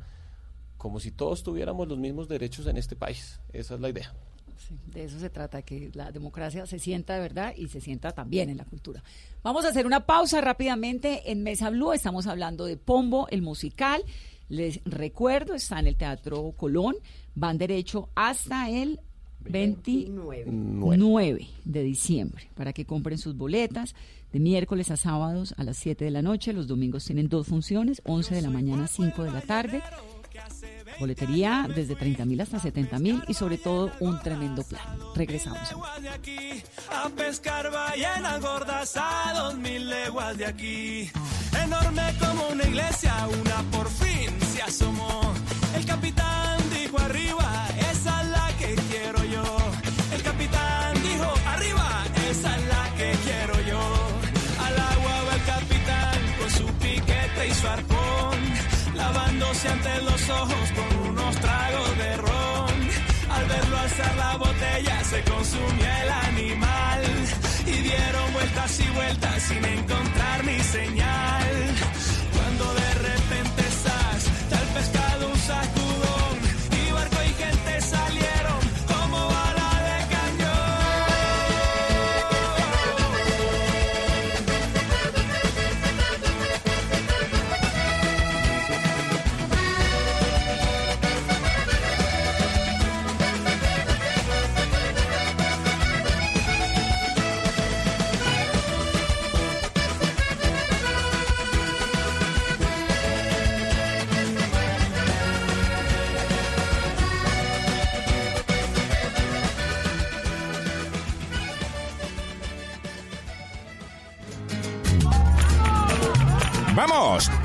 como si todos tuviéramos los mismos derechos en este país. Esa es la idea.
Sí, de eso se trata, que la democracia se sienta de verdad y se sienta también en la cultura. Vamos a hacer una pausa rápidamente en Mesa Blue. Estamos hablando de Pombo, el musical. Les recuerdo, está en el Teatro Colón, van derecho hasta el 29 de diciembre para que compren sus boletas de miércoles a sábados a las 7 de la noche. Los domingos tienen dos funciones, 11 de la mañana, 5 de la tarde. Boletería desde 30 mil hasta 70 mil y sobre todo un tremendo plan. Regresamos.
A pescar ballenas gordas a dos mil leguas de aquí. Enorme como una iglesia, una por fin se asomó. El capitán dijo arriba, ante los ojos con unos tragos de ron. Al verlo alzar la botella se consumió el animal y dieron vueltas y vueltas sin encontrar ni señal. Cuando de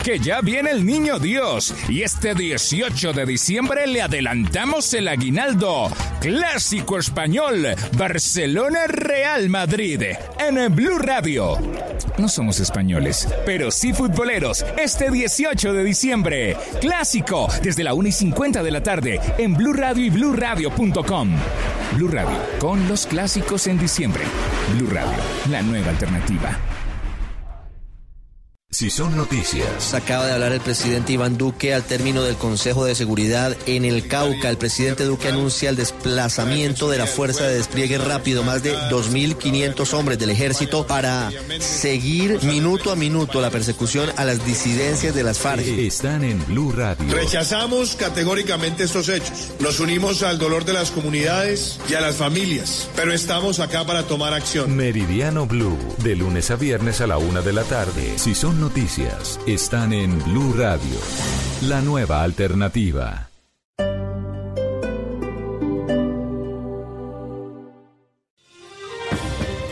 que ya viene el niño Dios y este 18 de diciembre le adelantamos el aguinaldo. Clásico español, Barcelona Real Madrid, en Blue Radio. No somos españoles, pero sí futboleros. Este 18 de diciembre, clásico, desde la 1 y 50 de la tarde, en Blue Radio y BlueRadio.com. Blue Radio, con los clásicos en diciembre. Blue Radio, la nueva alternativa.
Si son noticias.
Acaba de hablar el presidente Iván Duque al término del Consejo de Seguridad en el Cauca. El presidente Duque anuncia el desplazamiento de la Fuerza de Despliegue Rápido, más de 2.500 hombres del ejército para seguir minuto a minuto la persecución a las disidencias de las FARC.
Están en Blue Radio.
Rechazamos categóricamente estos hechos. Nos unimos al dolor de las comunidades y a las familias, pero estamos acá para tomar acción.
Meridiano Blue, de lunes a viernes a la una de la tarde. Si son noticias, están en Blue Radio, la nueva alternativa.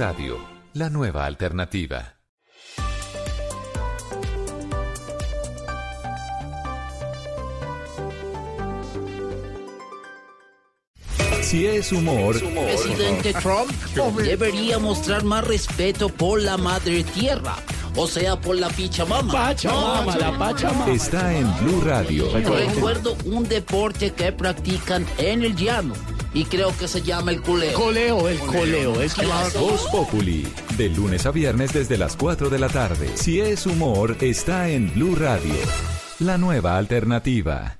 Radio, la nueva alternativa. Si es humor,
Presidente Trump debería mostrar más respeto por la madre tierra, o sea, por la Pachamama.
Pachamama, la Pachamama. está en Blue Radio.
Recuerdo un deporte que practican en el llano y creo que se llama el coleo.
Coleo, el coleo, es
claro.
Voz Populi, de lunes a viernes desde las 4 de la tarde. Si es humor, está en Blue Radio, la nueva alternativa.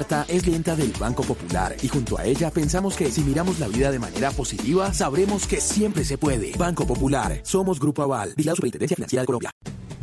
Marta es clienta del Banco Popular y junto a ella pensamos que si miramos la vida de manera positiva, sabremos que siempre se puede. Banco Popular, somos Grupo Aval, y la Superintendencia Financiera de Colombia.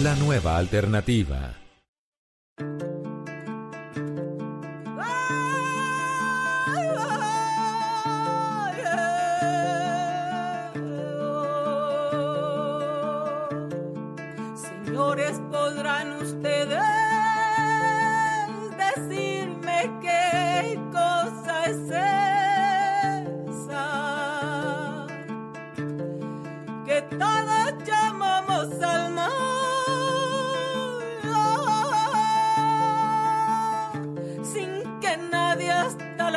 La nueva alternativa.
Señores, podrán ustedes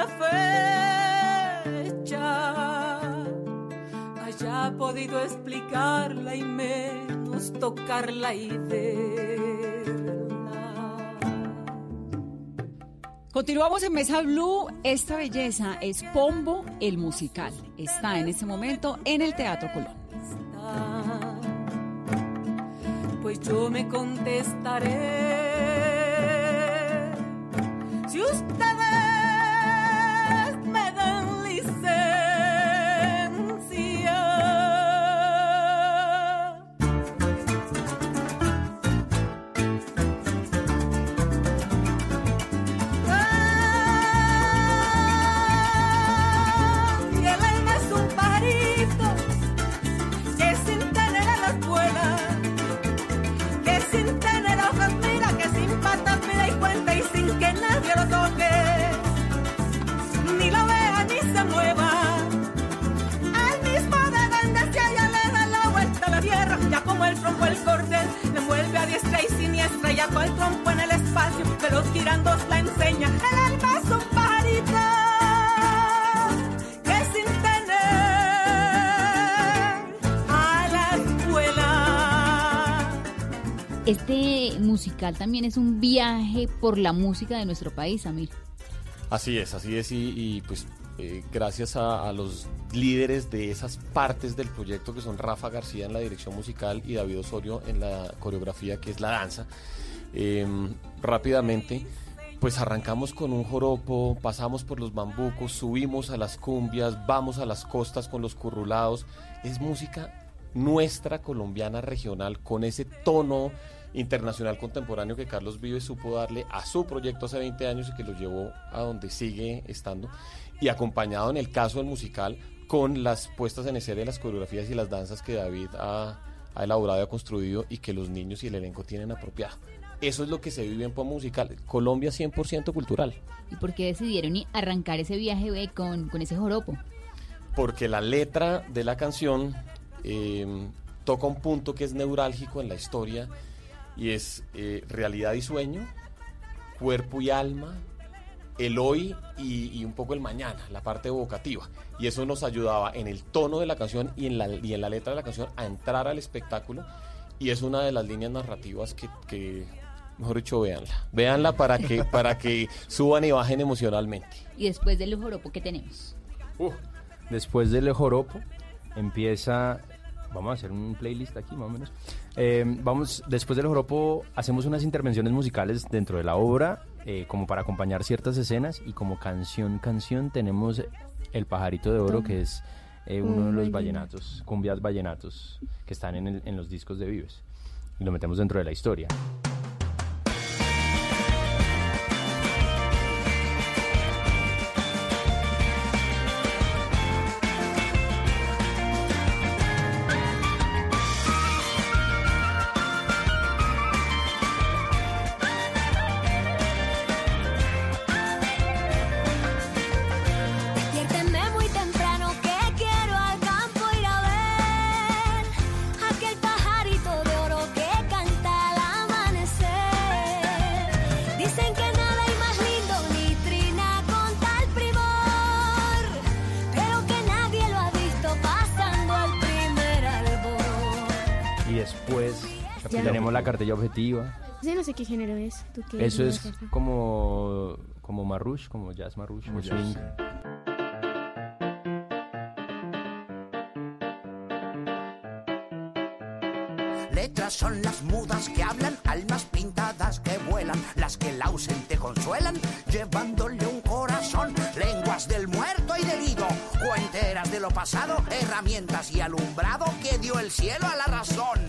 la fecha haya podido explicarla y menos tocarla y verla.
Continuamos en Mesa Blue. Esta belleza es Pombo el musical. Está en este momento en el Teatro Colón.
Pues yo me contestaré.
Musical también es un viaje por la música de nuestro país, Amir.
Así es, así es, y, y, pues eh, gracias a, a los líderes de esas partes del proyecto que son Rafa García en la dirección musical y David Osorio en la coreografía que es la danza, eh, rápidamente pues arrancamos con un joropo, pasamos por los bambucos, subimos a las cumbias, vamos a las costas con los currulados, es música nuestra colombiana regional con ese tono internacional contemporáneo que Carlos Vives supo darle a su proyecto hace 20 años y que lo llevó a donde sigue estando y acompañado en el caso del musical con las puestas en escena de las coreografías y las danzas que David ha, ha elaborado y ha construido y que los niños y el elenco tienen apropiado. Eso es lo que se vive en Pop Musical. Colombia 100% cultural.
¿Y por qué decidieron arrancar ese viaje eh, con, con ese joropo?
Porque la letra de la canción eh, toca un punto que es neurálgico en la historia y es eh, realidad y sueño, cuerpo y alma, el hoy y, y un poco el mañana, la parte evocativa. Y eso nos ayudaba en el tono de la canción y en la, y en la letra de la canción a entrar al espectáculo y es una de las líneas narrativas que, que mejor dicho, véanla. Véanla para que, para que suban y bajen emocionalmente.
Y después del joropo, ¿qué tenemos?
Después del joropo empieza, vamos a hacer un playlist aquí más o menos. Eh, vamos, después del joropo hacemos unas intervenciones musicales dentro de la obra, eh, como para acompañar ciertas escenas y como canción canción tenemos El pajarito de oro, que es eh, uno de los vallenatos, cumbias vallenatos que están en, el- en los discos de Vives y lo metemos dentro de la historia. Objetiva.
Sí, no sé qué género es. ¿Tú qué
Eso es como, como marrush, como jazz marrush, o swing.
Letras son las mudas que hablan, almas pintadas que vuelan, las que el ausente consuelan, llevándole un corazón, lenguas del muerto cuenteras de lo pasado, herramientas y alumbrado que dio el cielo a la razón.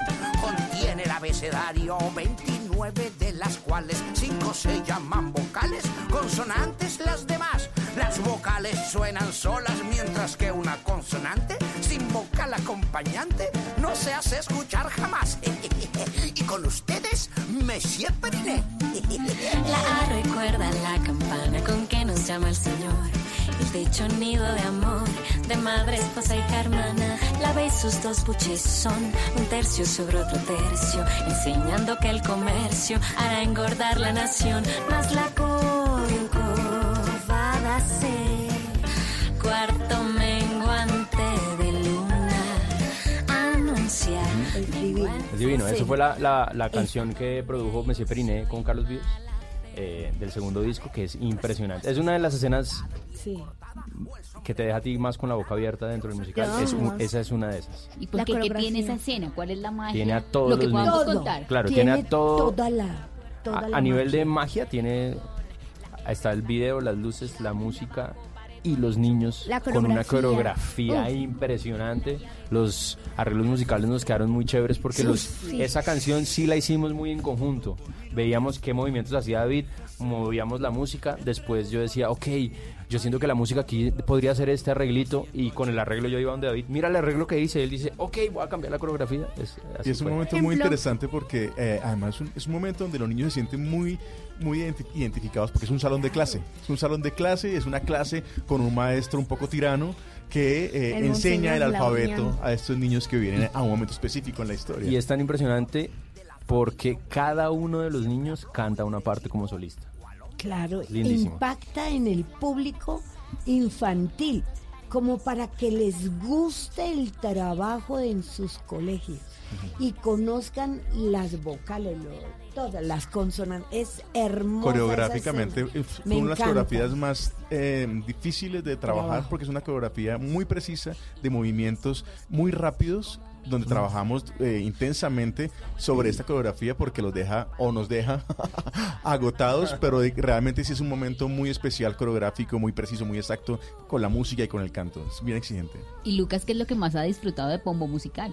Contiene el abecedario 29 de las cuales cinco se llaman vocales, consonantes las demás. Las vocales suenan solas mientras que una consonante sin vocal acompañante no se hace escuchar jamás. y con ustedes, Monsieur Periné.
La A recuerda la campana con que nos llama el Señor. El techo nido de amor, de madre, esposa y hermana. La B sus dos buches son un tercio sobre otro tercio, enseñando que el comercio hará engordar la nación. Más la
Es divino. Eso fue la, la- la canción que produjo Monsieur Periné con Carlos Vives. eh, del segundo disco que es impresionante es una de las escenas
Sí.
que te deja a ti más con la boca abierta dentro del musical
Ya.
Es un- esa es una de esas
¿Y por qué? ¿Qué tiene esa escena? ¿Cuál es la magia?
Tiene a todos
Lo que
los
contar.
Claro, tiene a todo-
Toda la. Toda
a,
la
a nivel de magia tiene está el video las luces la música y los niños con una
coreografía.
impresionante los arreglos musicales nos quedaron muy chéveres porque
Sí,
los
sí.
esa canción sí la hicimos muy en conjunto veíamos qué movimientos hacía David movíamos la música después yo decía ok yo siento que la música aquí podría ser este arreglito y con el arreglo yo iba donde David mira el arreglo que hice él dice ok voy a cambiar la coreografía Es- así
Y es un
fue.
momento muy interesante porque eh, además es un, es un momento donde los niños se sienten muy, muy identi- identificados porque es un salón de clase. Es un salón de clase, es una clase con un maestro un poco tirano que eh,
El
enseña el alfabeto
Lauriano.
a estos niños que vienen a un momento específico en la historia.
Y es tan impresionante porque cada uno de los niños canta una parte como solista.
Claro,
Lindísimo.
impacta en el público infantil, como para que les guste el trabajo en sus colegios y conozcan las vocales, lo- todas las consonantes. Es hermosa. esa
Coreográficamente fue una de las coreografías más eh, difíciles de trabajar
Trabajo.
porque es una coreografía muy precisa de movimientos muy rápidos donde trabajamos eh, intensamente sobre esta coreografía porque los deja o nos deja agotados, pero de- realmente sí es un momento muy especial coreográfico, muy preciso, muy exacto con la música y con el canto. Es bien exigente.
¿Y Lucas qué es lo que más ha disfrutado de Pombo Musical?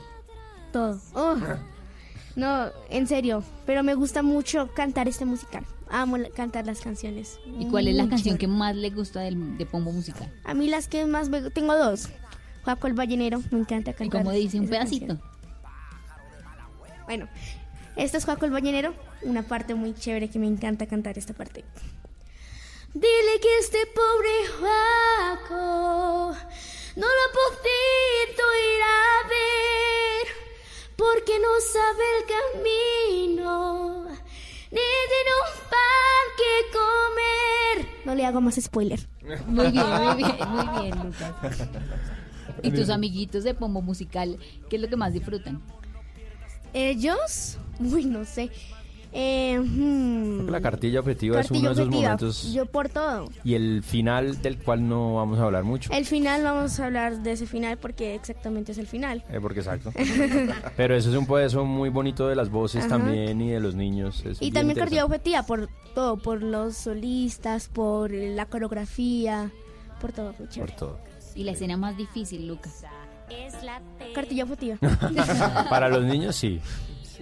Todo. Oh. No, en serio, pero me gusta mucho cantar este musical. Amo la- cantar las canciones.
¿Y cuál es la canción que más le gusta del- de Pombo Musical?
A mí las que más me... Tengo dos. Juaco el Ballenero, me encanta cantar.
cómo dice? ¿Un pedacito?
canción. Bueno, esta es Juaco el Ballenero, una parte muy chévere que me encanta cantar esta parte.
Dile que este pobre Juaco no lo ha podido ir a ver porque no sabe el camino ni tiene un pan que comer.
No le hago más spoiler.
Muy bien, muy bien, muy bien, Lucas. ¿Y tus amiguitos de Pombo Musical qué es lo que más disfrutan?
Ellos, uy, no sé. Eh, hmm,
la cartilla objetiva es
cartilla
uno de esos momentos.
Yo por todo.
Y el final del cual no vamos a hablar mucho.
El final, vamos a hablar de ese final porque exactamente es el final.
Eh, porque exacto. Pero eso es un poeso muy bonito de las voces
Ajá.
también y de los niños. es
Y también cartilla objetiva por todo, por los solistas, por la coreografía, por todo.
Por todo.
Y la escena más difícil, Lucas.
Cartilla objetiva.
Para los niños sí.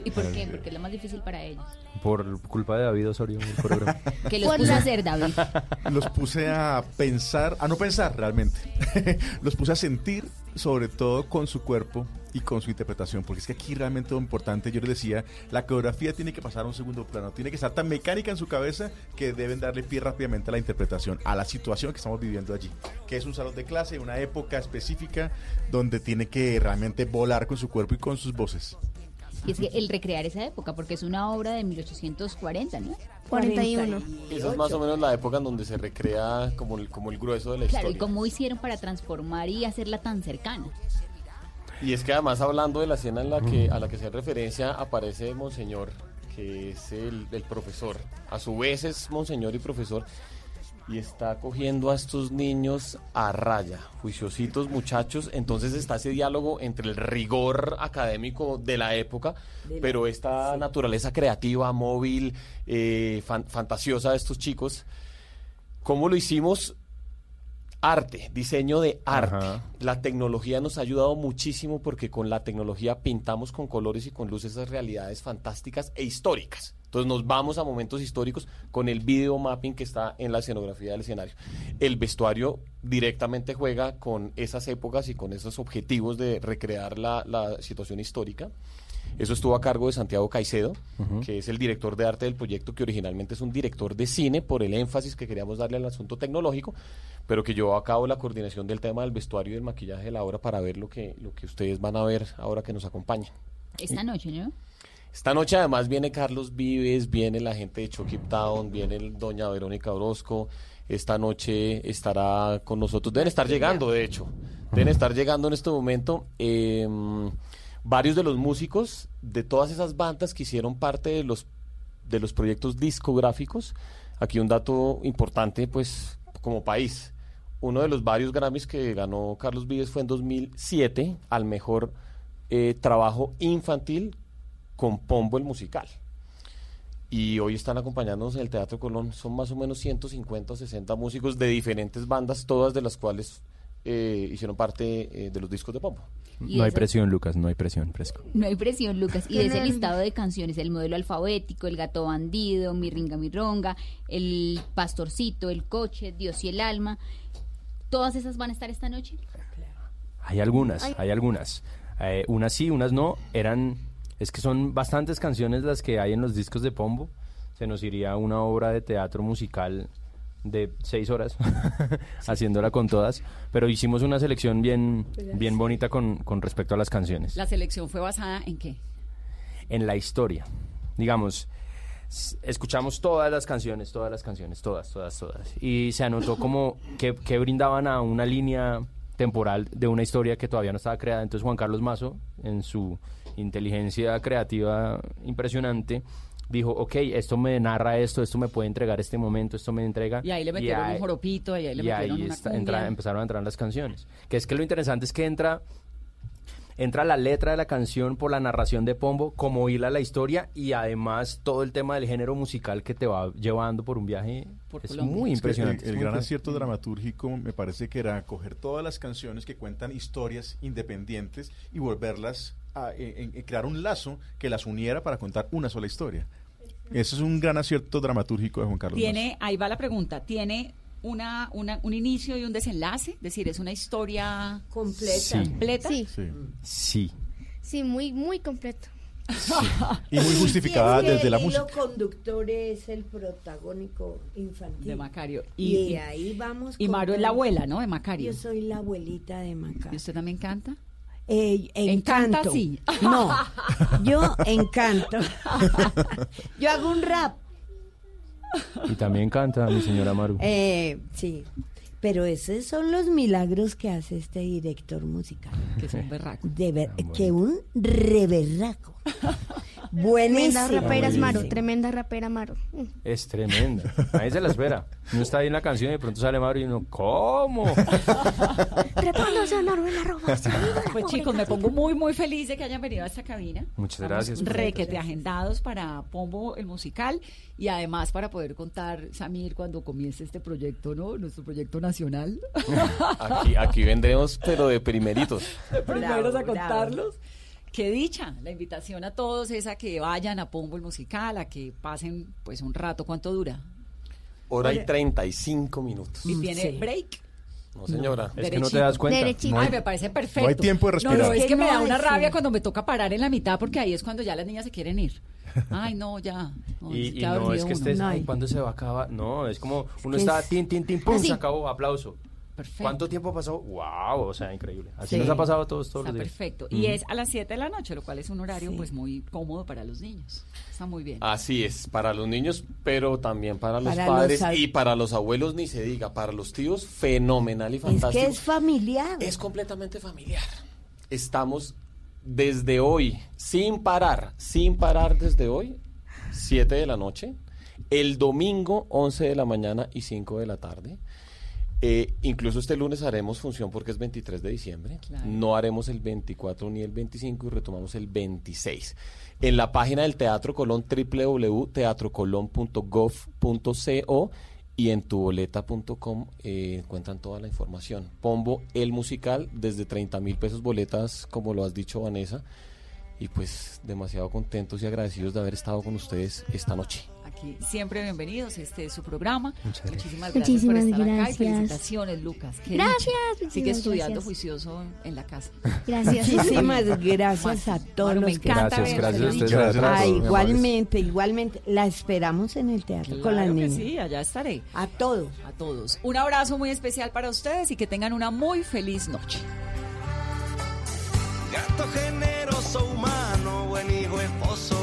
¿Y por qué? Porque es lo más difícil para ellos.
Por culpa de David Osorio, el coreógrafo.
Que los puso a hacer, David.
Los puse a pensar, a no pensar realmente. Los puse a sentir, sobre todo con su cuerpo y con su interpretación, porque es que aquí realmente lo importante, yo les decía, la coreografía tiene que pasar a un segundo plano, tiene que estar tan mecánica en su cabeza que deben darle pie rápidamente a la interpretación, a la situación que estamos viviendo allí, que es un salón de clase, una época específica donde tiene que realmente volar con su cuerpo y con sus voces.
Y es que el recrear esa época, porque es una obra de 1840, ¿no?
41.
Esa es más o menos la época en donde se recrea como el, como el grueso de la
Claro, ¿y
historia.
cómo hicieron para transformar y hacerla tan cercana?
Y es que además hablando de la escena en la que, a la que se hace referencia, aparece Monseñor, que es el, el profesor. A su vez es Monseñor y profesor. Y está cogiendo a estos niños a raya, juiciositos muchachos. Entonces está ese diálogo entre el rigor académico de la época,
De la-
pero esta naturaleza creativa, móvil, eh, fan- fantasiosa de estos chicos. ¿Cómo lo hicimos? Arte, diseño de arte.
Ajá.
La tecnología nos ha ayudado muchísimo porque con la tecnología pintamos con colores y con luces esas realidades fantásticas e históricas. Entonces nos vamos a momentos históricos con el video mapping que está en la escenografía del escenario. El vestuario directamente juega con esas épocas y con esos objetivos de recrear la, la situación histórica. Eso estuvo a cargo de Santiago Caicedo, que es el director de arte del proyecto, que originalmente es un director de cine por el énfasis que queríamos darle al asunto tecnológico, pero que llevó a cabo la coordinación del tema del vestuario y del maquillaje de la obra para ver lo que, lo que ustedes van a ver ahora que nos acompañan.
Esta noche, ¿no?
Esta noche además viene Carlos Vives, viene la gente de Chucky Town, viene el doña Verónica Orozco. Esta noche estará con nosotros. Deben estar llegando, de hecho. Deben estar llegando en este momento. eh, varios de los músicos de todas esas bandas que hicieron parte de los, de los proyectos discográficos. Aquí un dato importante, pues, como país. Uno de los varios Grammys que ganó Carlos Vives fue en 2007 al mejor eh, trabajo infantil con Pombo el musical. Y hoy están acompañándonos en el Teatro Colón. Son más o menos 150 o 60 músicos de diferentes bandas, todas de las cuales eh, hicieron parte eh, de los discos de Pombo.
Y
No hay presión, Lucas, no hay presión, fresco.
No hay presión, Lucas. Y de ese listado de canciones, el modelo alfabético, el gato bandido, mi ringa, mi ronga, el pastorcito, el coche, Dios y el alma, ¿todas esas van a estar esta noche?
Hay algunas,
Ay.
hay algunas. Eh, unas sí, unas no. Eran, es que son bastantes canciones las que hay en los discos de Pombo. Se nos iría una obra de teatro musical de seis horas haciéndola con todas. Pero hicimos una selección bien, bien bonita con, con respecto a las canciones.
La selección fue basada en qué?
en la historia. Digamos, escuchamos todas las canciones, todas las canciones, todas, todas, todas. Y se anotó como que, que brindaban a una línea temporal de una historia que todavía no estaba creada. Entonces Juan Carlos Mazo, en su inteligencia creativa impresionante, dijo, ok, esto me narra esto, esto me puede entregar este momento, esto me entrega.
Y ahí le metieron
ahí-
un joropito, y ahí le
y
metieron
ahí
una
está- entra- empezaron a entrar las canciones. Que es que lo interesante es que entra entra la letra de la canción por la narración de Pombo, como hila la historia y además todo el tema del género musical que te va llevando por un viaje es muy
Es que
impresionante.
El, el
muy
gran
impresionante.
acierto dramatúrgico me parece que era coger todas las canciones que cuentan historias independientes y volverlas a en- en crear un lazo que las uniera para contar una sola historia. Eso es un gran acierto dramatúrgico de Juan Carlos. Mazo.
Tiene, ahí va la pregunta, ¿tiene una, una- un inicio y un desenlace? Es decir, ¿es una historia
completa?
Sí.
¿Completa?
Sí.
Sí.
Sí, muy, muy completo.
Y muy justificada
Sí,
desde la
el
música.
conductor es el protagónico infantil.
De Macario.
Y,
Y-
ahí vamos.
y Mario es la abuela, ¿no? De Macario.
Yo soy la abuelita de Macario.
¿Y usted también canta?
Eh,
Encanta,
encanto.
sí.
No, yo encanto. yo hago un rap.
Y también canta mi señora Maru.
Eh, sí. Pero esos son los milagros que hace este director musical.
Que es un berraco.
De ver, que un reberraco. Buenísimo.
Tremenda rapera es Maro, tremenda rapera Maro.
Es tremenda. Ahí se la espera. Uno está ahí en la canción y de pronto sale Mario y uno, ¿cómo?
Trepándose a Maro en la ropa.
Pues chicos, me pongo muy, muy feliz de que hayan venido a esta cabina.
Muchas gracias
Requete agendados para Pombo el musical y además para poder contar, Samir, cuando comience este proyecto, ¿no? Nuestro proyecto nacional.
Aquí, aquí vendremos, pero de primeritos.
Primeros a
bravo.
Qué dicha, la invitación a todos es a que vayan a Pombo el musical, a que pasen pues un rato. ¿Cuánto dura?
Hora y 35 minutos.
¿Y tiene
Sí.
break?
No, señora.
Es que no te das cuenta.
Derechito.
Ay, me parece perfecto.
no hay tiempo de
No,
respirar.
no, es
Es
que me da
no,
una rabia cuando me toca parar en la mitad porque ahí es cuando ya las niñas se quieren ir. Ay, no, ya. No,
Y, y no es que
uno.
estés,
No
ay,
hay.
¿cuándo se va a acabar? No, es como uno está,
es-
tin, tin, tin, pum,
Así.
se acabó, aplauso.
Perfecto.
¿Cuánto tiempo pasó? ¡Wow! O sea, increíble. Así
Sí.
nos ha pasado a todos, todos
Está
los días.
perfecto. Y es a las 7 de la noche, lo cual es un horario
Sí.
pues muy cómodo para los niños. Está muy bien.
Así es, para los niños, pero también para los
Para
padres
los
y para los abuelos, ni se diga, para los tíos, fenomenal y
Es
fantástico.
que es familiar.
Es completamente familiar. Estamos desde hoy, sin parar, sin parar desde hoy, 7 de la noche, el domingo 11 de la mañana y 5 de la tarde. Eh, incluso este lunes haremos función porque es 23 de diciembre.
Claro.
No haremos el 24 ni el 25 y retomamos el 26. En la página del Teatro Colón, www.teatrocolón.gov.co y en tuboleta.com eh, encuentran toda la información. Pombo, el musical, desde 30 mil pesos boletas, como lo has dicho Vanessa. Y pues demasiado contentos y agradecidos de haber estado con ustedes esta noche.
Aquí siempre bienvenidos, este es su programa.
Muchas gracias.
Muchísimas gracias
Muchísimas
por estar acá y
gracias.
felicitaciones, Lucas. Qué
Gracias,
Sigue estudiando
gracias.
juicioso en la casa.
Gracias.
Muchísimas gracias a todos
me
los que
encanta
Gracias, gracias ustedes.
Gracias a todos, muy
igualmente, igualmente. La esperamos en el teatro con
que
niñas.
sí, allá estaré.
A todos.
A todos. Un abrazo muy especial para ustedes y que tengan una muy feliz noche.
Gato generoso, humano, buen hijo, esposo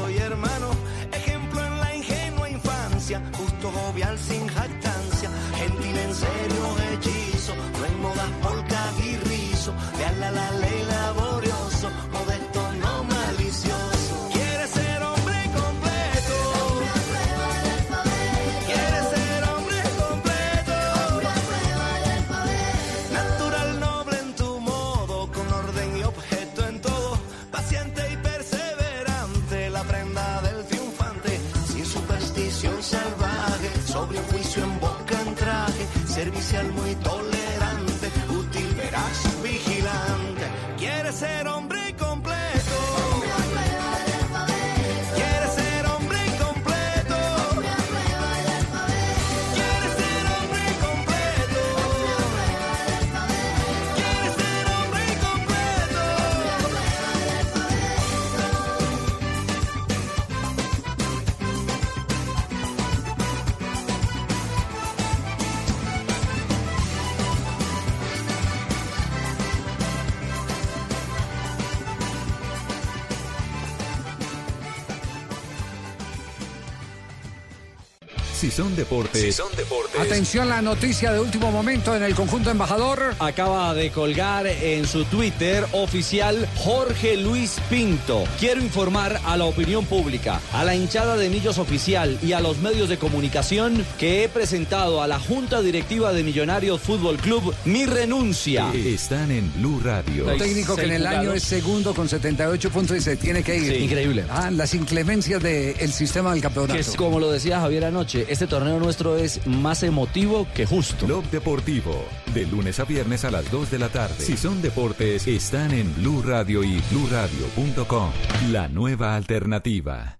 Si son deportes.
Atención, la noticia de último momento en el conjunto embajador.
Acaba de colgar en su Twitter oficial Jorge Luis Pinto. Quiero informar a la opinión pública, a la hinchada de Millos Oficial y a los medios de comunicación que he presentado a la Junta Directiva de Millonarios Fútbol Club mi renuncia.
Están en Blue Radio.
Un técnico que en el año es segundo con 78 puntos y se tiene que ir.
Sí. Increíble.
Ah, las inclemencias del sistema del campeonato.
Que es, como lo decía Javier anoche, este torneo nuestro es más emotivo que justo.
Blog Deportivo. De lunes a viernes a las 2 de la tarde. Si son deportes, están en Blue Radio y BlueRadio.com. La nueva alternativa.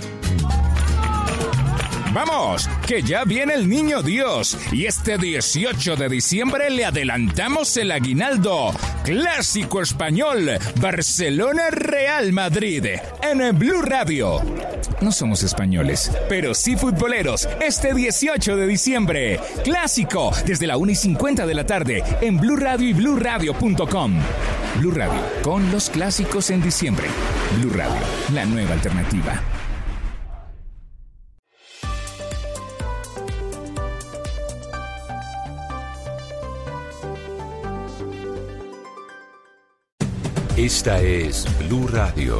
Vamos, que ya viene el niño Dios y este 18 de diciembre le adelantamos el aguinaldo. Clásico español, Barcelona Real Madrid, en Blue Radio. No somos españoles, pero sí futboleros, este 18 de diciembre. Clásico, desde la 1 y 50 de la tarde, en Blue Radio y BlueRadio.com. Blue Radio, con los clásicos en diciembre. Blue Radio, la nueva alternativa.
Esta es Blue Radio.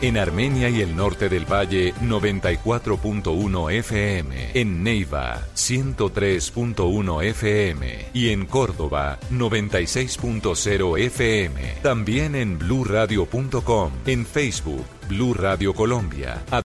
En Armenia y el norte del Valle 94.1 FM, en Neiva 103.1 FM y en Córdoba 96.0 FM. También en bluradio.com, en Facebook Blue Radio Colombia.